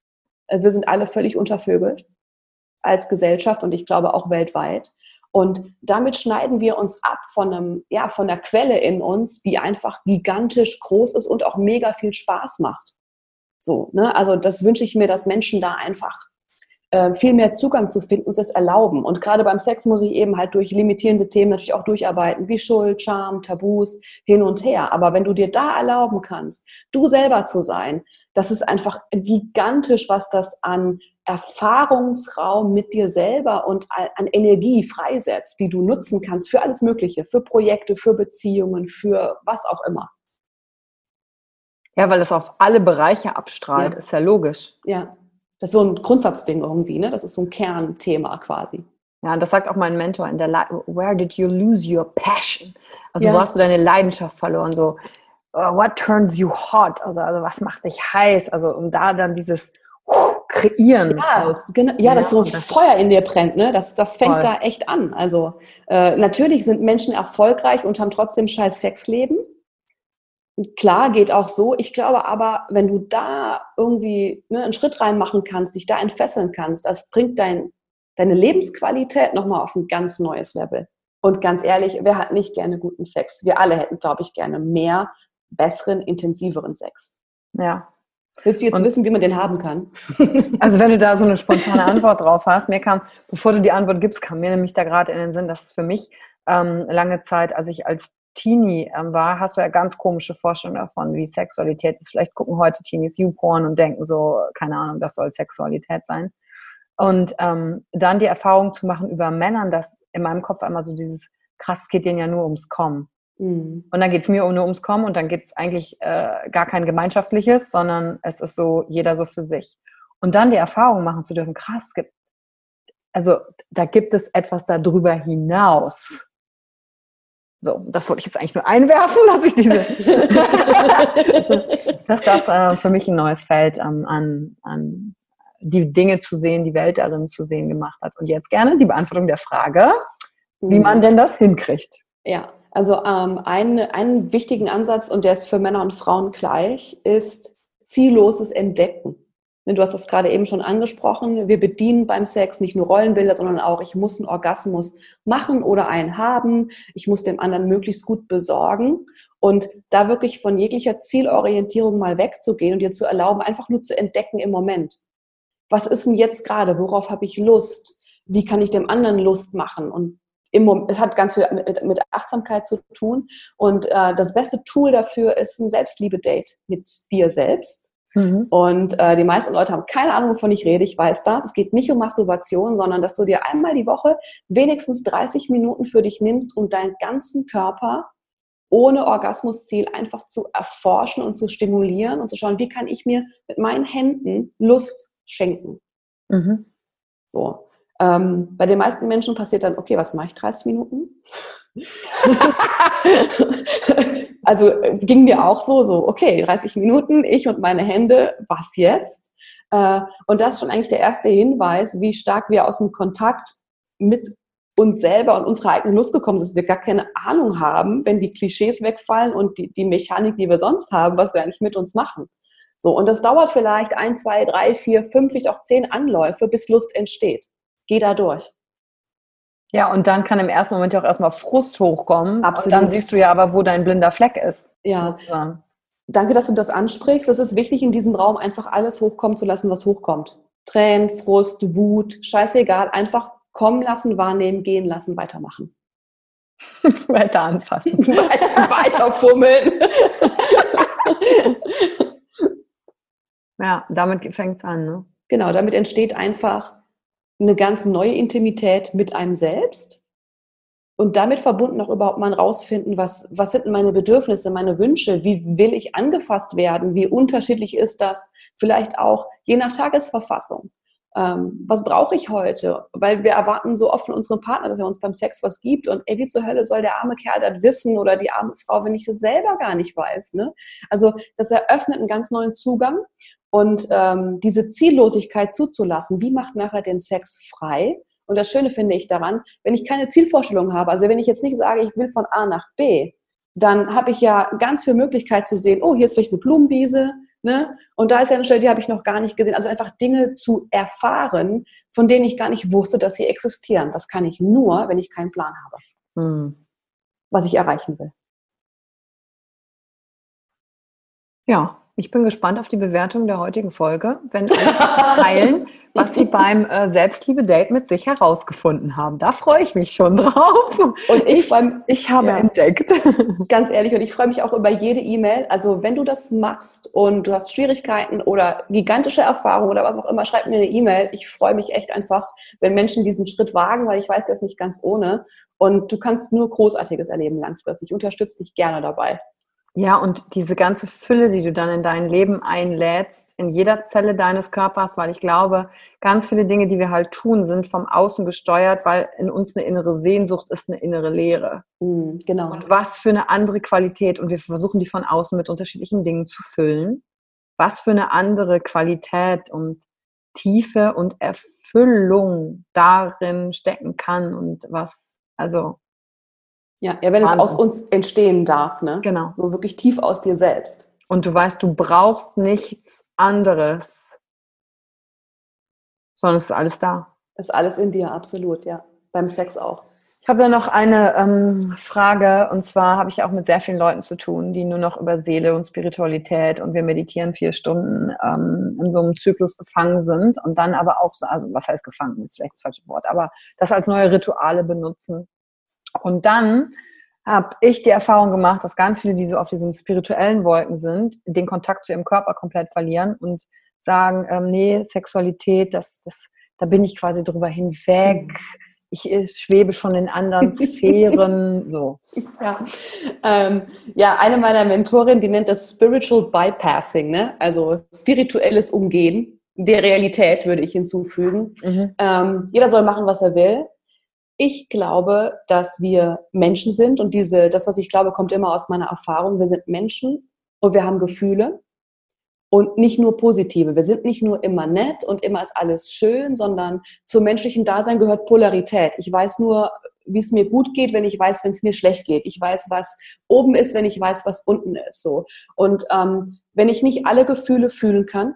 Äh, wir sind alle völlig untervögelt als Gesellschaft und ich glaube auch weltweit. Und damit schneiden wir uns ab von, einem, ja, von einer Quelle in uns, die einfach gigantisch groß ist und auch mega viel Spaß macht. So, ne? Also das wünsche ich mir, dass Menschen da einfach äh, viel mehr Zugang zu finden, es erlauben. Und gerade beim Sex muss ich eben halt durch limitierende Themen natürlich auch durcharbeiten, wie Schuld, Scham, Tabus, hin und her. Aber wenn du dir da erlauben kannst, du selber zu sein, das ist einfach gigantisch, was das an Erfahrungsraum mit dir selber und an Energie freisetzt, die du nutzen kannst für alles Mögliche, für Projekte, für Beziehungen, für was auch immer. Ja, weil das auf alle Bereiche abstrahlt, ja. ist ja logisch. Ja, das ist so ein Grundsatzding irgendwie, ne? Das ist so ein Kernthema quasi. Ja, und das sagt auch mein Mentor in der Le Where did you lose your passion? Also ja. wo hast du deine Leidenschaft verloren? So, what turns you hot? Also, also was macht dich heiß? Also um da dann dieses kreieren. Ja, aus, genau, ja, dass so Feuer in dir brennt, ne? Das, das fängt voll. da echt an. Also äh, natürlich sind Menschen erfolgreich und haben trotzdem scheiß Sexleben. Klar, geht auch so. Ich glaube aber, wenn du da irgendwie ne, einen Schritt reinmachen kannst, dich da entfesseln kannst, das bringt dein, deine Lebensqualität nochmal auf ein ganz neues Level. Und ganz ehrlich, wer hat nicht gerne guten Sex? Wir alle hätten, glaube ich, gerne mehr, besseren, intensiveren Sex. Ja, Willst du jetzt und, wissen, wie man den haben kann? Also wenn du da so eine spontane Antwort drauf hast, mir kam, bevor du die Antwort gibst, kam mir nämlich da gerade in den Sinn, dass für mich ähm, lange Zeit, als ich als Teenie ähm, war, hast du ja ganz komische Vorstellungen davon, wie Sexualität ist. Vielleicht gucken heute Teenies YouPorn und denken so, keine Ahnung, das soll Sexualität sein. Und ähm, dann die Erfahrung zu machen über Männern, dass in meinem Kopf einmal so dieses, krass, es geht denen ja nur ums Kommen. Mhm. Und dann geht es mir nur ums Kommen und dann gibt es eigentlich äh, gar kein gemeinschaftliches, sondern es ist so, jeder so für sich. Und dann die Erfahrung machen zu dürfen, krass, gibt, also da gibt es etwas darüber hinaus. So, das wollte ich jetzt eigentlich nur einwerfen, dass ich diese, dass das äh, für mich ein neues Feld ähm, an, an die Dinge zu sehen, die Welt darin zu sehen gemacht hat. Und jetzt gerne die Beantwortung der Frage, wie man mhm. denn das hinkriegt. Ja, also ähm, ein, einen wichtigen Ansatz, und der ist für Männer und Frauen gleich, ist zielloses Entdecken. Du hast das gerade eben schon angesprochen. Wir bedienen beim Sex nicht nur Rollenbilder, sondern auch, ich muss einen Orgasmus machen oder einen haben. Ich muss dem anderen möglichst gut besorgen. Und da wirklich von jeglicher Zielorientierung mal wegzugehen und dir zu erlauben, einfach nur zu entdecken im Moment. Was ist denn jetzt gerade? Worauf habe ich Lust? Wie kann ich dem anderen Lust machen? Und im, es hat ganz viel mit, mit Achtsamkeit zu tun. Und äh, das beste Tool dafür ist ein Selbstliebe-Date mit dir selbst. Mhm. Und äh, die meisten Leute haben keine Ahnung, wovon ich rede. Ich weiß das. Es geht nicht um Masturbation, sondern dass du dir einmal die Woche wenigstens 30 Minuten für dich nimmst, um deinen ganzen Körper ohne Orgasmusziel einfach zu erforschen und zu stimulieren und zu schauen, wie kann ich mir mit meinen Händen Lust schenken. Mhm. So. Ähm, bei den meisten Menschen passiert dann, okay, was mache ich 30 Minuten? also äh, ging mir auch so, so, okay, 30 Minuten, ich und meine Hände, was jetzt? Äh, und das ist schon eigentlich der erste Hinweis, wie stark wir aus dem Kontakt mit uns selber und unserer eigenen Lust gekommen sind, dass wir gar keine Ahnung haben, wenn die Klischees wegfallen und die, die Mechanik, die wir sonst haben, was wir eigentlich mit uns machen. So, und das dauert vielleicht ein, zwei, drei, vier, fünf, vielleicht auch zehn Anläufe, bis Lust entsteht geh da durch. Ja, und dann kann im ersten Moment ja auch erstmal Frust hochkommen. Absolut. Und dann siehst du ja aber, wo dein blinder Fleck ist. Ja. Sozusagen. Danke, dass du das ansprichst. Es ist wichtig, in diesem Raum einfach alles hochkommen zu lassen, was hochkommt. Tränen, Frust, Wut, scheißegal. Einfach kommen lassen, wahrnehmen, gehen lassen, weitermachen. weiter anfassen. weiter, weiter fummeln. ja, damit fängt es an. Ne? Genau, damit entsteht einfach eine ganz neue Intimität mit einem selbst und damit verbunden auch überhaupt mal rausfinden, was, was sind meine Bedürfnisse, meine Wünsche, wie will ich angefasst werden, wie unterschiedlich ist das, vielleicht auch je nach Tagesverfassung. Ähm, was brauche ich heute? Weil wir erwarten so oft von unserem Partner, dass er uns beim Sex was gibt und ey, wie zur Hölle soll der arme Kerl das wissen oder die arme Frau, wenn ich es selber gar nicht weiß. Ne? Also das eröffnet einen ganz neuen Zugang und ähm, diese Ziellosigkeit zuzulassen, wie macht nachher den Sex frei? Und das Schöne finde ich daran, wenn ich keine Zielvorstellung habe, also wenn ich jetzt nicht sage, ich will von A nach B, dann habe ich ja ganz viel Möglichkeit zu sehen, oh, hier ist vielleicht eine Blumenwiese, ne? Und da ist ja eine Stelle, die habe ich noch gar nicht gesehen. Also einfach Dinge zu erfahren, von denen ich gar nicht wusste, dass sie existieren. Das kann ich nur, wenn ich keinen Plan habe, hm. was ich erreichen will. Ja, Ich bin gespannt auf die Bewertung der heutigen Folge, wenn Sie teilen, was Sie beim äh, Selbstliebe-Date mit sich herausgefunden haben. Da freue ich mich schon drauf. Und ich, beim, ich habe ja, entdeckt. Ganz ehrlich, und ich freue mich auch über jede E-Mail. Also wenn du das machst und du hast Schwierigkeiten oder gigantische Erfahrungen oder was auch immer, schreib mir eine E-Mail. Ich freue mich echt einfach, wenn Menschen diesen Schritt wagen, weil ich weiß, der ist nicht ganz ohne. Und du kannst nur Großartiges erleben langfristig. Ich unterstütze dich gerne dabei. Ja, und diese ganze Fülle, die du dann in dein Leben einlädst, in jeder Zelle deines Körpers, weil ich glaube, ganz viele Dinge, die wir halt tun, sind vom Außen gesteuert, weil in uns eine innere Sehnsucht ist, eine innere Leere. Mhm, genau. Und was für eine andere Qualität, und wir versuchen die von außen mit unterschiedlichen Dingen zu füllen, was für eine andere Qualität und Tiefe und Erfüllung darin stecken kann und was, also ja, ja wenn Wahnsinn. es aus uns entstehen darf, ne? Genau. So wirklich tief aus dir selbst. Und du weißt, du brauchst nichts anderes, sondern es ist alles da. Es ist alles in dir, absolut, ja. Beim Sex auch. Ich habe da noch eine ähm, Frage und zwar habe ich auch mit sehr vielen Leuten zu tun, die nur noch über Seele und Spiritualität und wir meditieren vier Stunden ähm, in so einem Zyklus gefangen sind und dann aber auch so, also was heißt gefangen, ist vielleicht das falsche Wort, aber das als neue Rituale benutzen und dann habe ich die Erfahrung gemacht, dass ganz viele, die so auf diesen spirituellen Wolken sind, den Kontakt zu ihrem Körper komplett verlieren und sagen, ähm, nee, Sexualität, das, das, da bin ich quasi drüber hinweg. Ich schwebe schon in anderen Sphären, so. Ja. Ähm, ja, eine meiner Mentorinnen, die nennt das Spiritual Bypassing, ne? also spirituelles Umgehen der Realität, würde ich hinzufügen. Mhm. Ähm, jeder soll machen, was er will. Ich glaube, dass wir Menschen sind und diese, das, was ich glaube, kommt immer aus meiner Erfahrung. Wir sind Menschen und wir haben Gefühle und nicht nur positive. Wir sind nicht nur immer nett und immer ist alles schön, sondern zum menschlichen Dasein gehört Polarität. Ich weiß nur, wie es mir gut geht, wenn ich weiß, wenn es mir schlecht geht. Ich weiß, was oben ist, wenn ich weiß, was unten ist. So und ähm, wenn ich nicht alle Gefühle fühlen kann,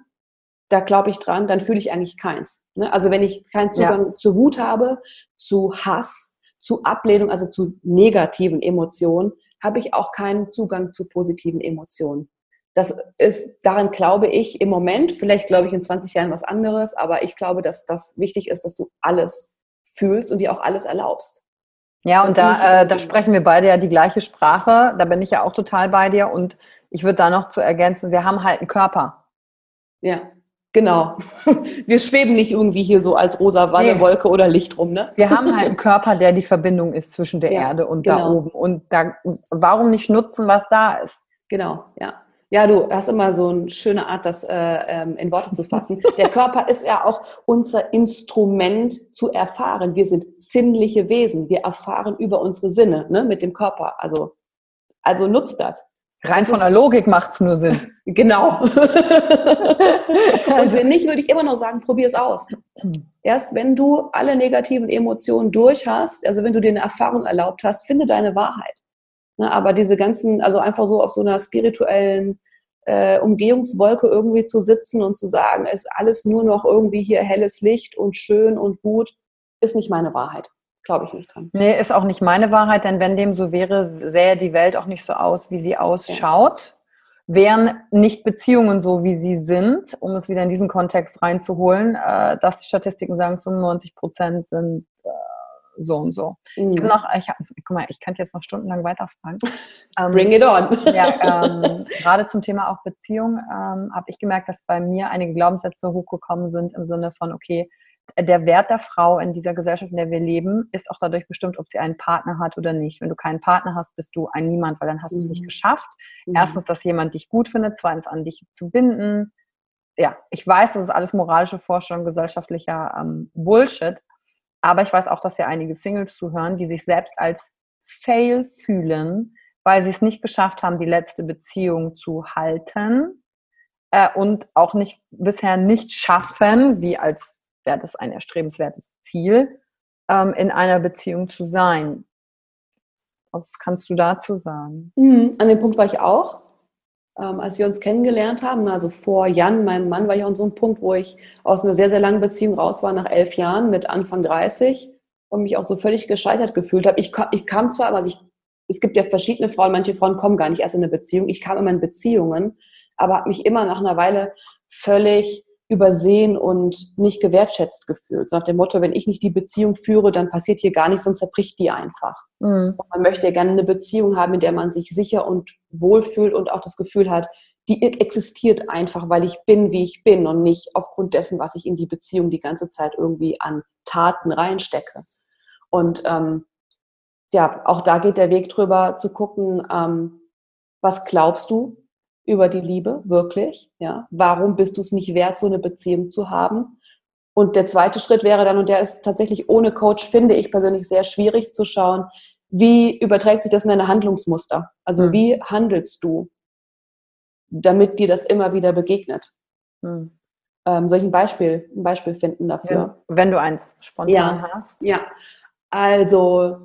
da glaube ich dran, dann fühle ich eigentlich keins. Ne? Also wenn ich keinen Zugang ja. zu Wut habe, zu Hass, zu Ablehnung, also zu negativen Emotionen, habe ich auch keinen Zugang zu positiven Emotionen. Das ist, daran glaube ich im Moment, vielleicht glaube ich in 20 Jahren was anderes, aber ich glaube, dass das wichtig ist, dass du alles fühlst und dir auch alles erlaubst. Ja, und da, äh, da sprechen wir beide ja die gleiche Sprache. Da bin ich ja auch total bei dir. Und ich würde da noch zu ergänzen, wir haben halt einen Körper. Ja. Genau. Wir schweben nicht irgendwie hier so als rosa Wallewolke nee. oder Licht rum, ne? Wir haben halt einen Körper, der die Verbindung ist zwischen der ja, Erde und genau. da oben. Und da, warum nicht nutzen, was da ist? Genau, ja. Ja, du hast immer so eine schöne Art, das äh, ähm, in Worte zu fassen. Der Körper ist ja auch unser Instrument zu erfahren. Wir sind sinnliche Wesen. Wir erfahren über unsere Sinne ne, mit dem Körper. Also, also nutzt das. Rein von der Logik macht es nur Sinn. Genau. und wenn nicht, würde ich immer noch sagen, probier es aus. Erst wenn du alle negativen Emotionen durch hast, also wenn du dir eine Erfahrung erlaubt hast, finde deine Wahrheit. Ne, aber diese ganzen, also einfach so auf so einer spirituellen äh, Umgehungswolke irgendwie zu sitzen und zu sagen, es ist alles nur noch irgendwie hier helles Licht und schön und gut, ist nicht meine Wahrheit glaube ich nicht dran. Nee, ist auch nicht meine Wahrheit, denn wenn dem so wäre, sähe die Welt auch nicht so aus, wie sie ausschaut. Ja. Wären nicht Beziehungen so, wie sie sind, um es wieder in diesen Kontext reinzuholen, äh, dass die Statistiken sagen, 95 Prozent sind äh, so und so. Mhm. Ich noch, ich hab, guck mal, ich könnte jetzt noch stundenlang weiterfragen. Ähm, Bring it on. ja, ähm, gerade zum Thema auch Beziehung ähm, habe ich gemerkt, dass bei mir einige Glaubenssätze hochgekommen sind im Sinne von, okay, der Wert der Frau in dieser Gesellschaft, in der wir leben, ist auch dadurch bestimmt, ob sie einen Partner hat oder nicht. Wenn du keinen Partner hast, bist du ein Niemand, weil dann hast mhm. du es nicht geschafft. Mhm. Erstens, dass jemand dich gut findet, zweitens an dich zu binden. Ja, ich weiß, das ist alles moralische Vorstellung, gesellschaftlicher ähm, Bullshit. Aber ich weiß auch, dass ja einige Singles zuhören, die sich selbst als Fail fühlen, weil sie es nicht geschafft haben, die letzte Beziehung zu halten äh, und auch nicht bisher nicht schaffen, wie als wäre das ein erstrebenswertes Ziel, ähm, in einer Beziehung zu sein. Was kannst du dazu sagen? Mhm, an dem Punkt war ich auch. Ähm, als wir uns kennengelernt haben, also vor Jan, meinem Mann, war ich auch an so einem Punkt, wo ich aus einer sehr, sehr langen Beziehung raus war, nach elf Jahren mit Anfang 30 und mich auch so völlig gescheitert gefühlt habe. Ich, ich kam zwar, also ich, es gibt ja verschiedene Frauen, manche Frauen kommen gar nicht erst in eine Beziehung. Ich kam immer in Beziehungen, aber habe mich immer nach einer Weile völlig übersehen und nicht gewertschätzt gefühlt. So nach dem Motto, wenn ich nicht die Beziehung führe, dann passiert hier gar nichts, sonst zerbricht die einfach. Mhm. man möchte ja gerne eine Beziehung haben, in der man sich sicher und wohl fühlt und auch das Gefühl hat, die existiert einfach, weil ich bin, wie ich bin und nicht aufgrund dessen, was ich in die Beziehung die ganze Zeit irgendwie an Taten reinstecke. Und ähm, ja, auch da geht der Weg drüber zu gucken, ähm, was glaubst du über die Liebe wirklich? Ja, warum bist du es nicht wert, so eine Beziehung zu haben? Und der zweite Schritt wäre dann, und der ist tatsächlich ohne Coach, finde ich persönlich sehr schwierig zu schauen, wie überträgt sich das in deine Handlungsmuster? Also mhm. wie handelst du, damit dir das immer wieder begegnet? Mhm. Ähm, soll ich ein Beispiel, ein Beispiel finden dafür? Ja, wenn du eins spontan ja, hast. Ja, also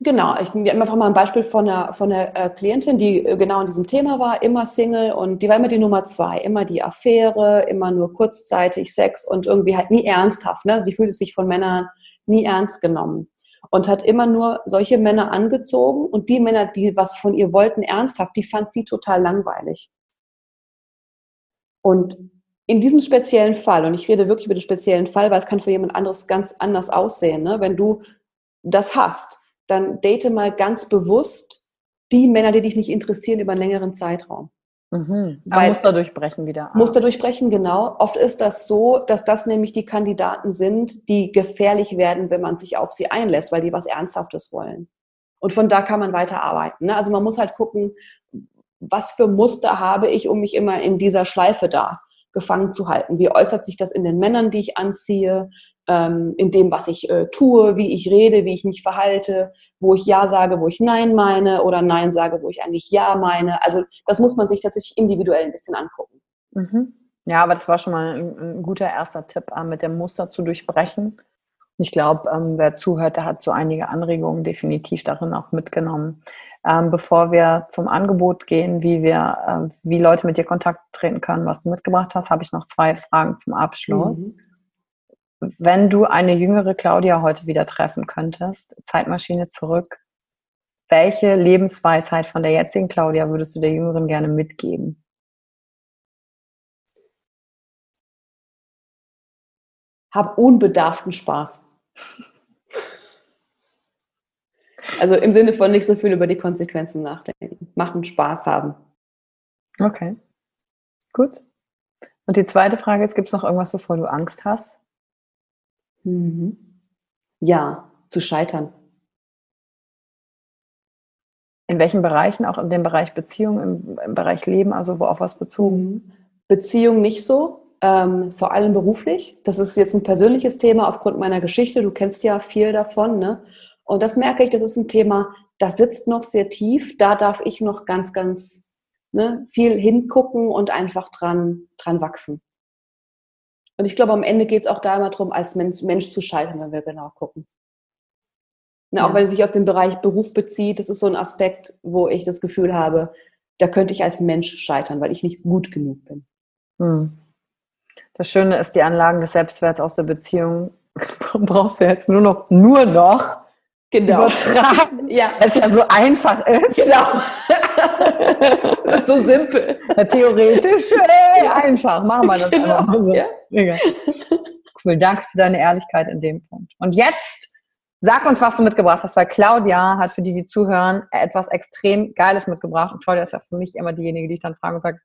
Genau, ich gebe einfach mal ein Beispiel von einer, von einer äh, Klientin, die äh, genau in diesem Thema war, immer Single und die war immer die Nummer zwei, immer die Affäre, immer nur kurzzeitig Sex und irgendwie halt nie ernsthaft. Ne? Sie fühlte sich von Männern nie ernst genommen und hat immer nur solche Männer angezogen und die Männer, die was von ihr wollten, ernsthaft, die fand sie total langweilig. Und in diesem speziellen Fall, und ich rede wirklich über den speziellen Fall, weil es kann für jemand anderes ganz anders aussehen, ne? wenn du das hast, dann date mal ganz bewusst die Männer, die dich nicht interessieren, über einen längeren Zeitraum. Mhm. Weil, Muster durchbrechen wieder. Ah. Muster durchbrechen, genau. Oft ist das so, dass das nämlich die Kandidaten sind, die gefährlich werden, wenn man sich auf sie einlässt, weil die was Ernsthaftes wollen. Und von da kann man weiterarbeiten. Ne? Also man muss halt gucken, was für Muster habe ich, um mich immer in dieser Schleife da gefangen zu halten. Wie äußert sich das in den Männern, die ich anziehe? Ähm, in dem, was ich äh, tue, wie ich rede, wie ich mich verhalte, wo ich Ja sage, wo ich Nein meine oder Nein sage, wo ich eigentlich Ja meine. Also das muss man sich tatsächlich individuell ein bisschen angucken. Mhm. Ja, aber das war schon mal ein, ein guter erster Tipp, äh, mit dem Muster zu durchbrechen. Ich glaube, ähm, wer zuhört, der hat so einige Anregungen definitiv darin auch mitgenommen. Ähm, bevor wir zum Angebot gehen, wie wir, äh, wie Leute mit dir Kontakt treten können, was du mitgebracht hast, habe ich noch zwei Fragen zum Abschluss. Mhm wenn du eine jüngere Claudia heute wieder treffen könntest, Zeitmaschine zurück, welche Lebensweisheit von der jetzigen Claudia würdest du der Jüngeren gerne mitgeben? Hab unbedarften Spaß. Also im Sinne von nicht so viel über die Konsequenzen nachdenken. Machen Spaß haben. Okay. Gut. Und die zweite Frage ist, gibt es noch irgendwas, wovor du Angst hast? Mhm. Ja, zu scheitern. In welchen Bereichen? Auch in dem Bereich Beziehung, im, im Bereich Leben, also wo auf was bezogen? Mhm. Beziehung nicht so, ähm, vor allem beruflich. Das ist jetzt ein persönliches Thema aufgrund meiner Geschichte. Du kennst ja viel davon. Ne? Und das merke ich, das ist ein Thema, das sitzt noch sehr tief. Da darf ich noch ganz, ganz ne, viel hingucken und einfach dran, dran wachsen. Und ich glaube, am Ende geht es auch da immer darum, als Mensch, Mensch zu scheitern, wenn wir genau gucken. Ne, ja. Auch weil es sich auf den Bereich Beruf bezieht, das ist so ein Aspekt, wo ich das Gefühl habe, da könnte ich als Mensch scheitern, weil ich nicht gut genug bin. Hm. Das Schöne ist, die Anlagen des Selbstwerts aus der Beziehung brauchst du jetzt nur noch, nur noch genau. übertragen, ja. weil es ja so einfach ist. Genau. so simpel. Ja, theoretisch äh, einfach. Machen wir das genau. einfach so. Ja. Cool, danke für deine Ehrlichkeit in dem Punkt. Und jetzt sag uns, was du mitgebracht hast, weil Claudia hat für die, die zuhören, etwas extrem Geiles mitgebracht. Und Claudia ist ja für mich immer diejenige, die ich dann frage und sage,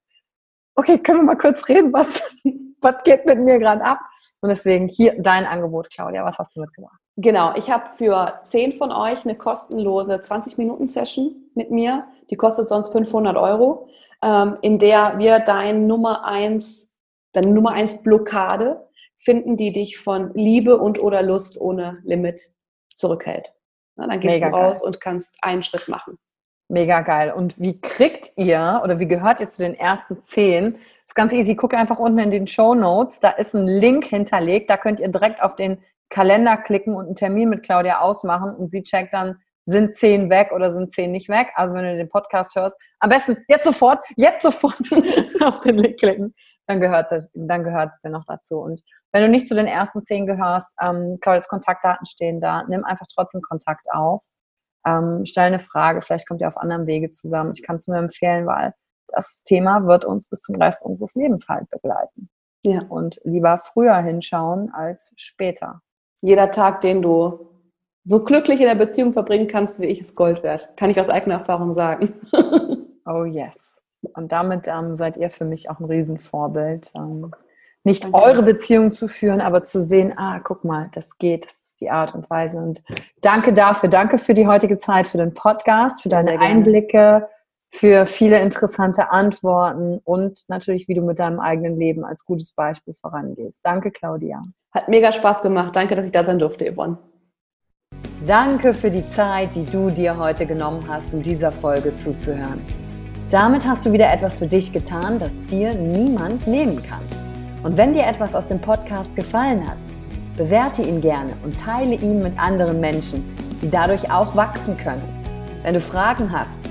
okay, können wir mal kurz reden, was, was geht mit mir gerade ab? Und deswegen hier dein Angebot, Claudia. Was hast du mitgebracht? Genau, ich habe für zehn von euch eine kostenlose 20-Minuten-Session mit mir. Die kostet sonst 500 Euro, ähm, in der wir dein Nummer eins, deine Nummer eins Blockade finden, die dich von Liebe und oder Lust ohne Limit zurückhält. Na, dann gehst Mega du raus geil. und kannst einen Schritt machen. Mega geil. Und wie kriegt ihr oder wie gehört ihr zu den ersten zehn? Das ist ganz easy. Guckt einfach unten in den Show Notes. Da ist ein Link hinterlegt. Da könnt ihr direkt auf den Kalender klicken und einen Termin mit Claudia ausmachen und sie checkt dann, sind zehn weg oder sind zehn nicht weg. Also wenn du den Podcast hörst, am besten jetzt sofort, jetzt sofort auf den Link klicken, dann gehört es dann gehört dir noch dazu. Und wenn du nicht zu den ersten zehn gehörst, ähm, Claudias Kontaktdaten stehen da, nimm einfach trotzdem Kontakt auf. Ähm, stell eine Frage, vielleicht kommt ihr auf anderem Wege zusammen. Ich kann es nur empfehlen, weil das Thema wird uns bis zum Rest unseres Lebens halt begleiten. Ja. Und lieber früher hinschauen als später. Jeder Tag, den du so glücklich in der Beziehung verbringen kannst, wie ich, ist Gold wert. Kann ich aus eigener Erfahrung sagen. oh yes. Und damit ähm, seid ihr für mich auch ein Riesenvorbild. Ähm, nicht Danke. eure Beziehung zu führen, aber zu sehen, ah, guck mal, das geht, das ist die Art und Weise. Und danke dafür, danke für die heutige Zeit, für den Podcast, für deine Einblicke, für viele interessante Antworten und natürlich, wie du mit deinem eigenen Leben als gutes Beispiel vorangehst. Danke, Claudia. Hat mega Spaß gemacht. Danke, dass ich da sein durfte, Yvonne. Danke für die Zeit, die du dir heute genommen hast, um dieser Folge zuzuhören. Damit hast du wieder etwas für dich getan, das dir niemand nehmen kann. Und wenn dir etwas aus dem Podcast gefallen hat, bewerte ihn gerne und teile ihn mit anderen Menschen, die dadurch auch wachsen können. Wenn du Fragen hast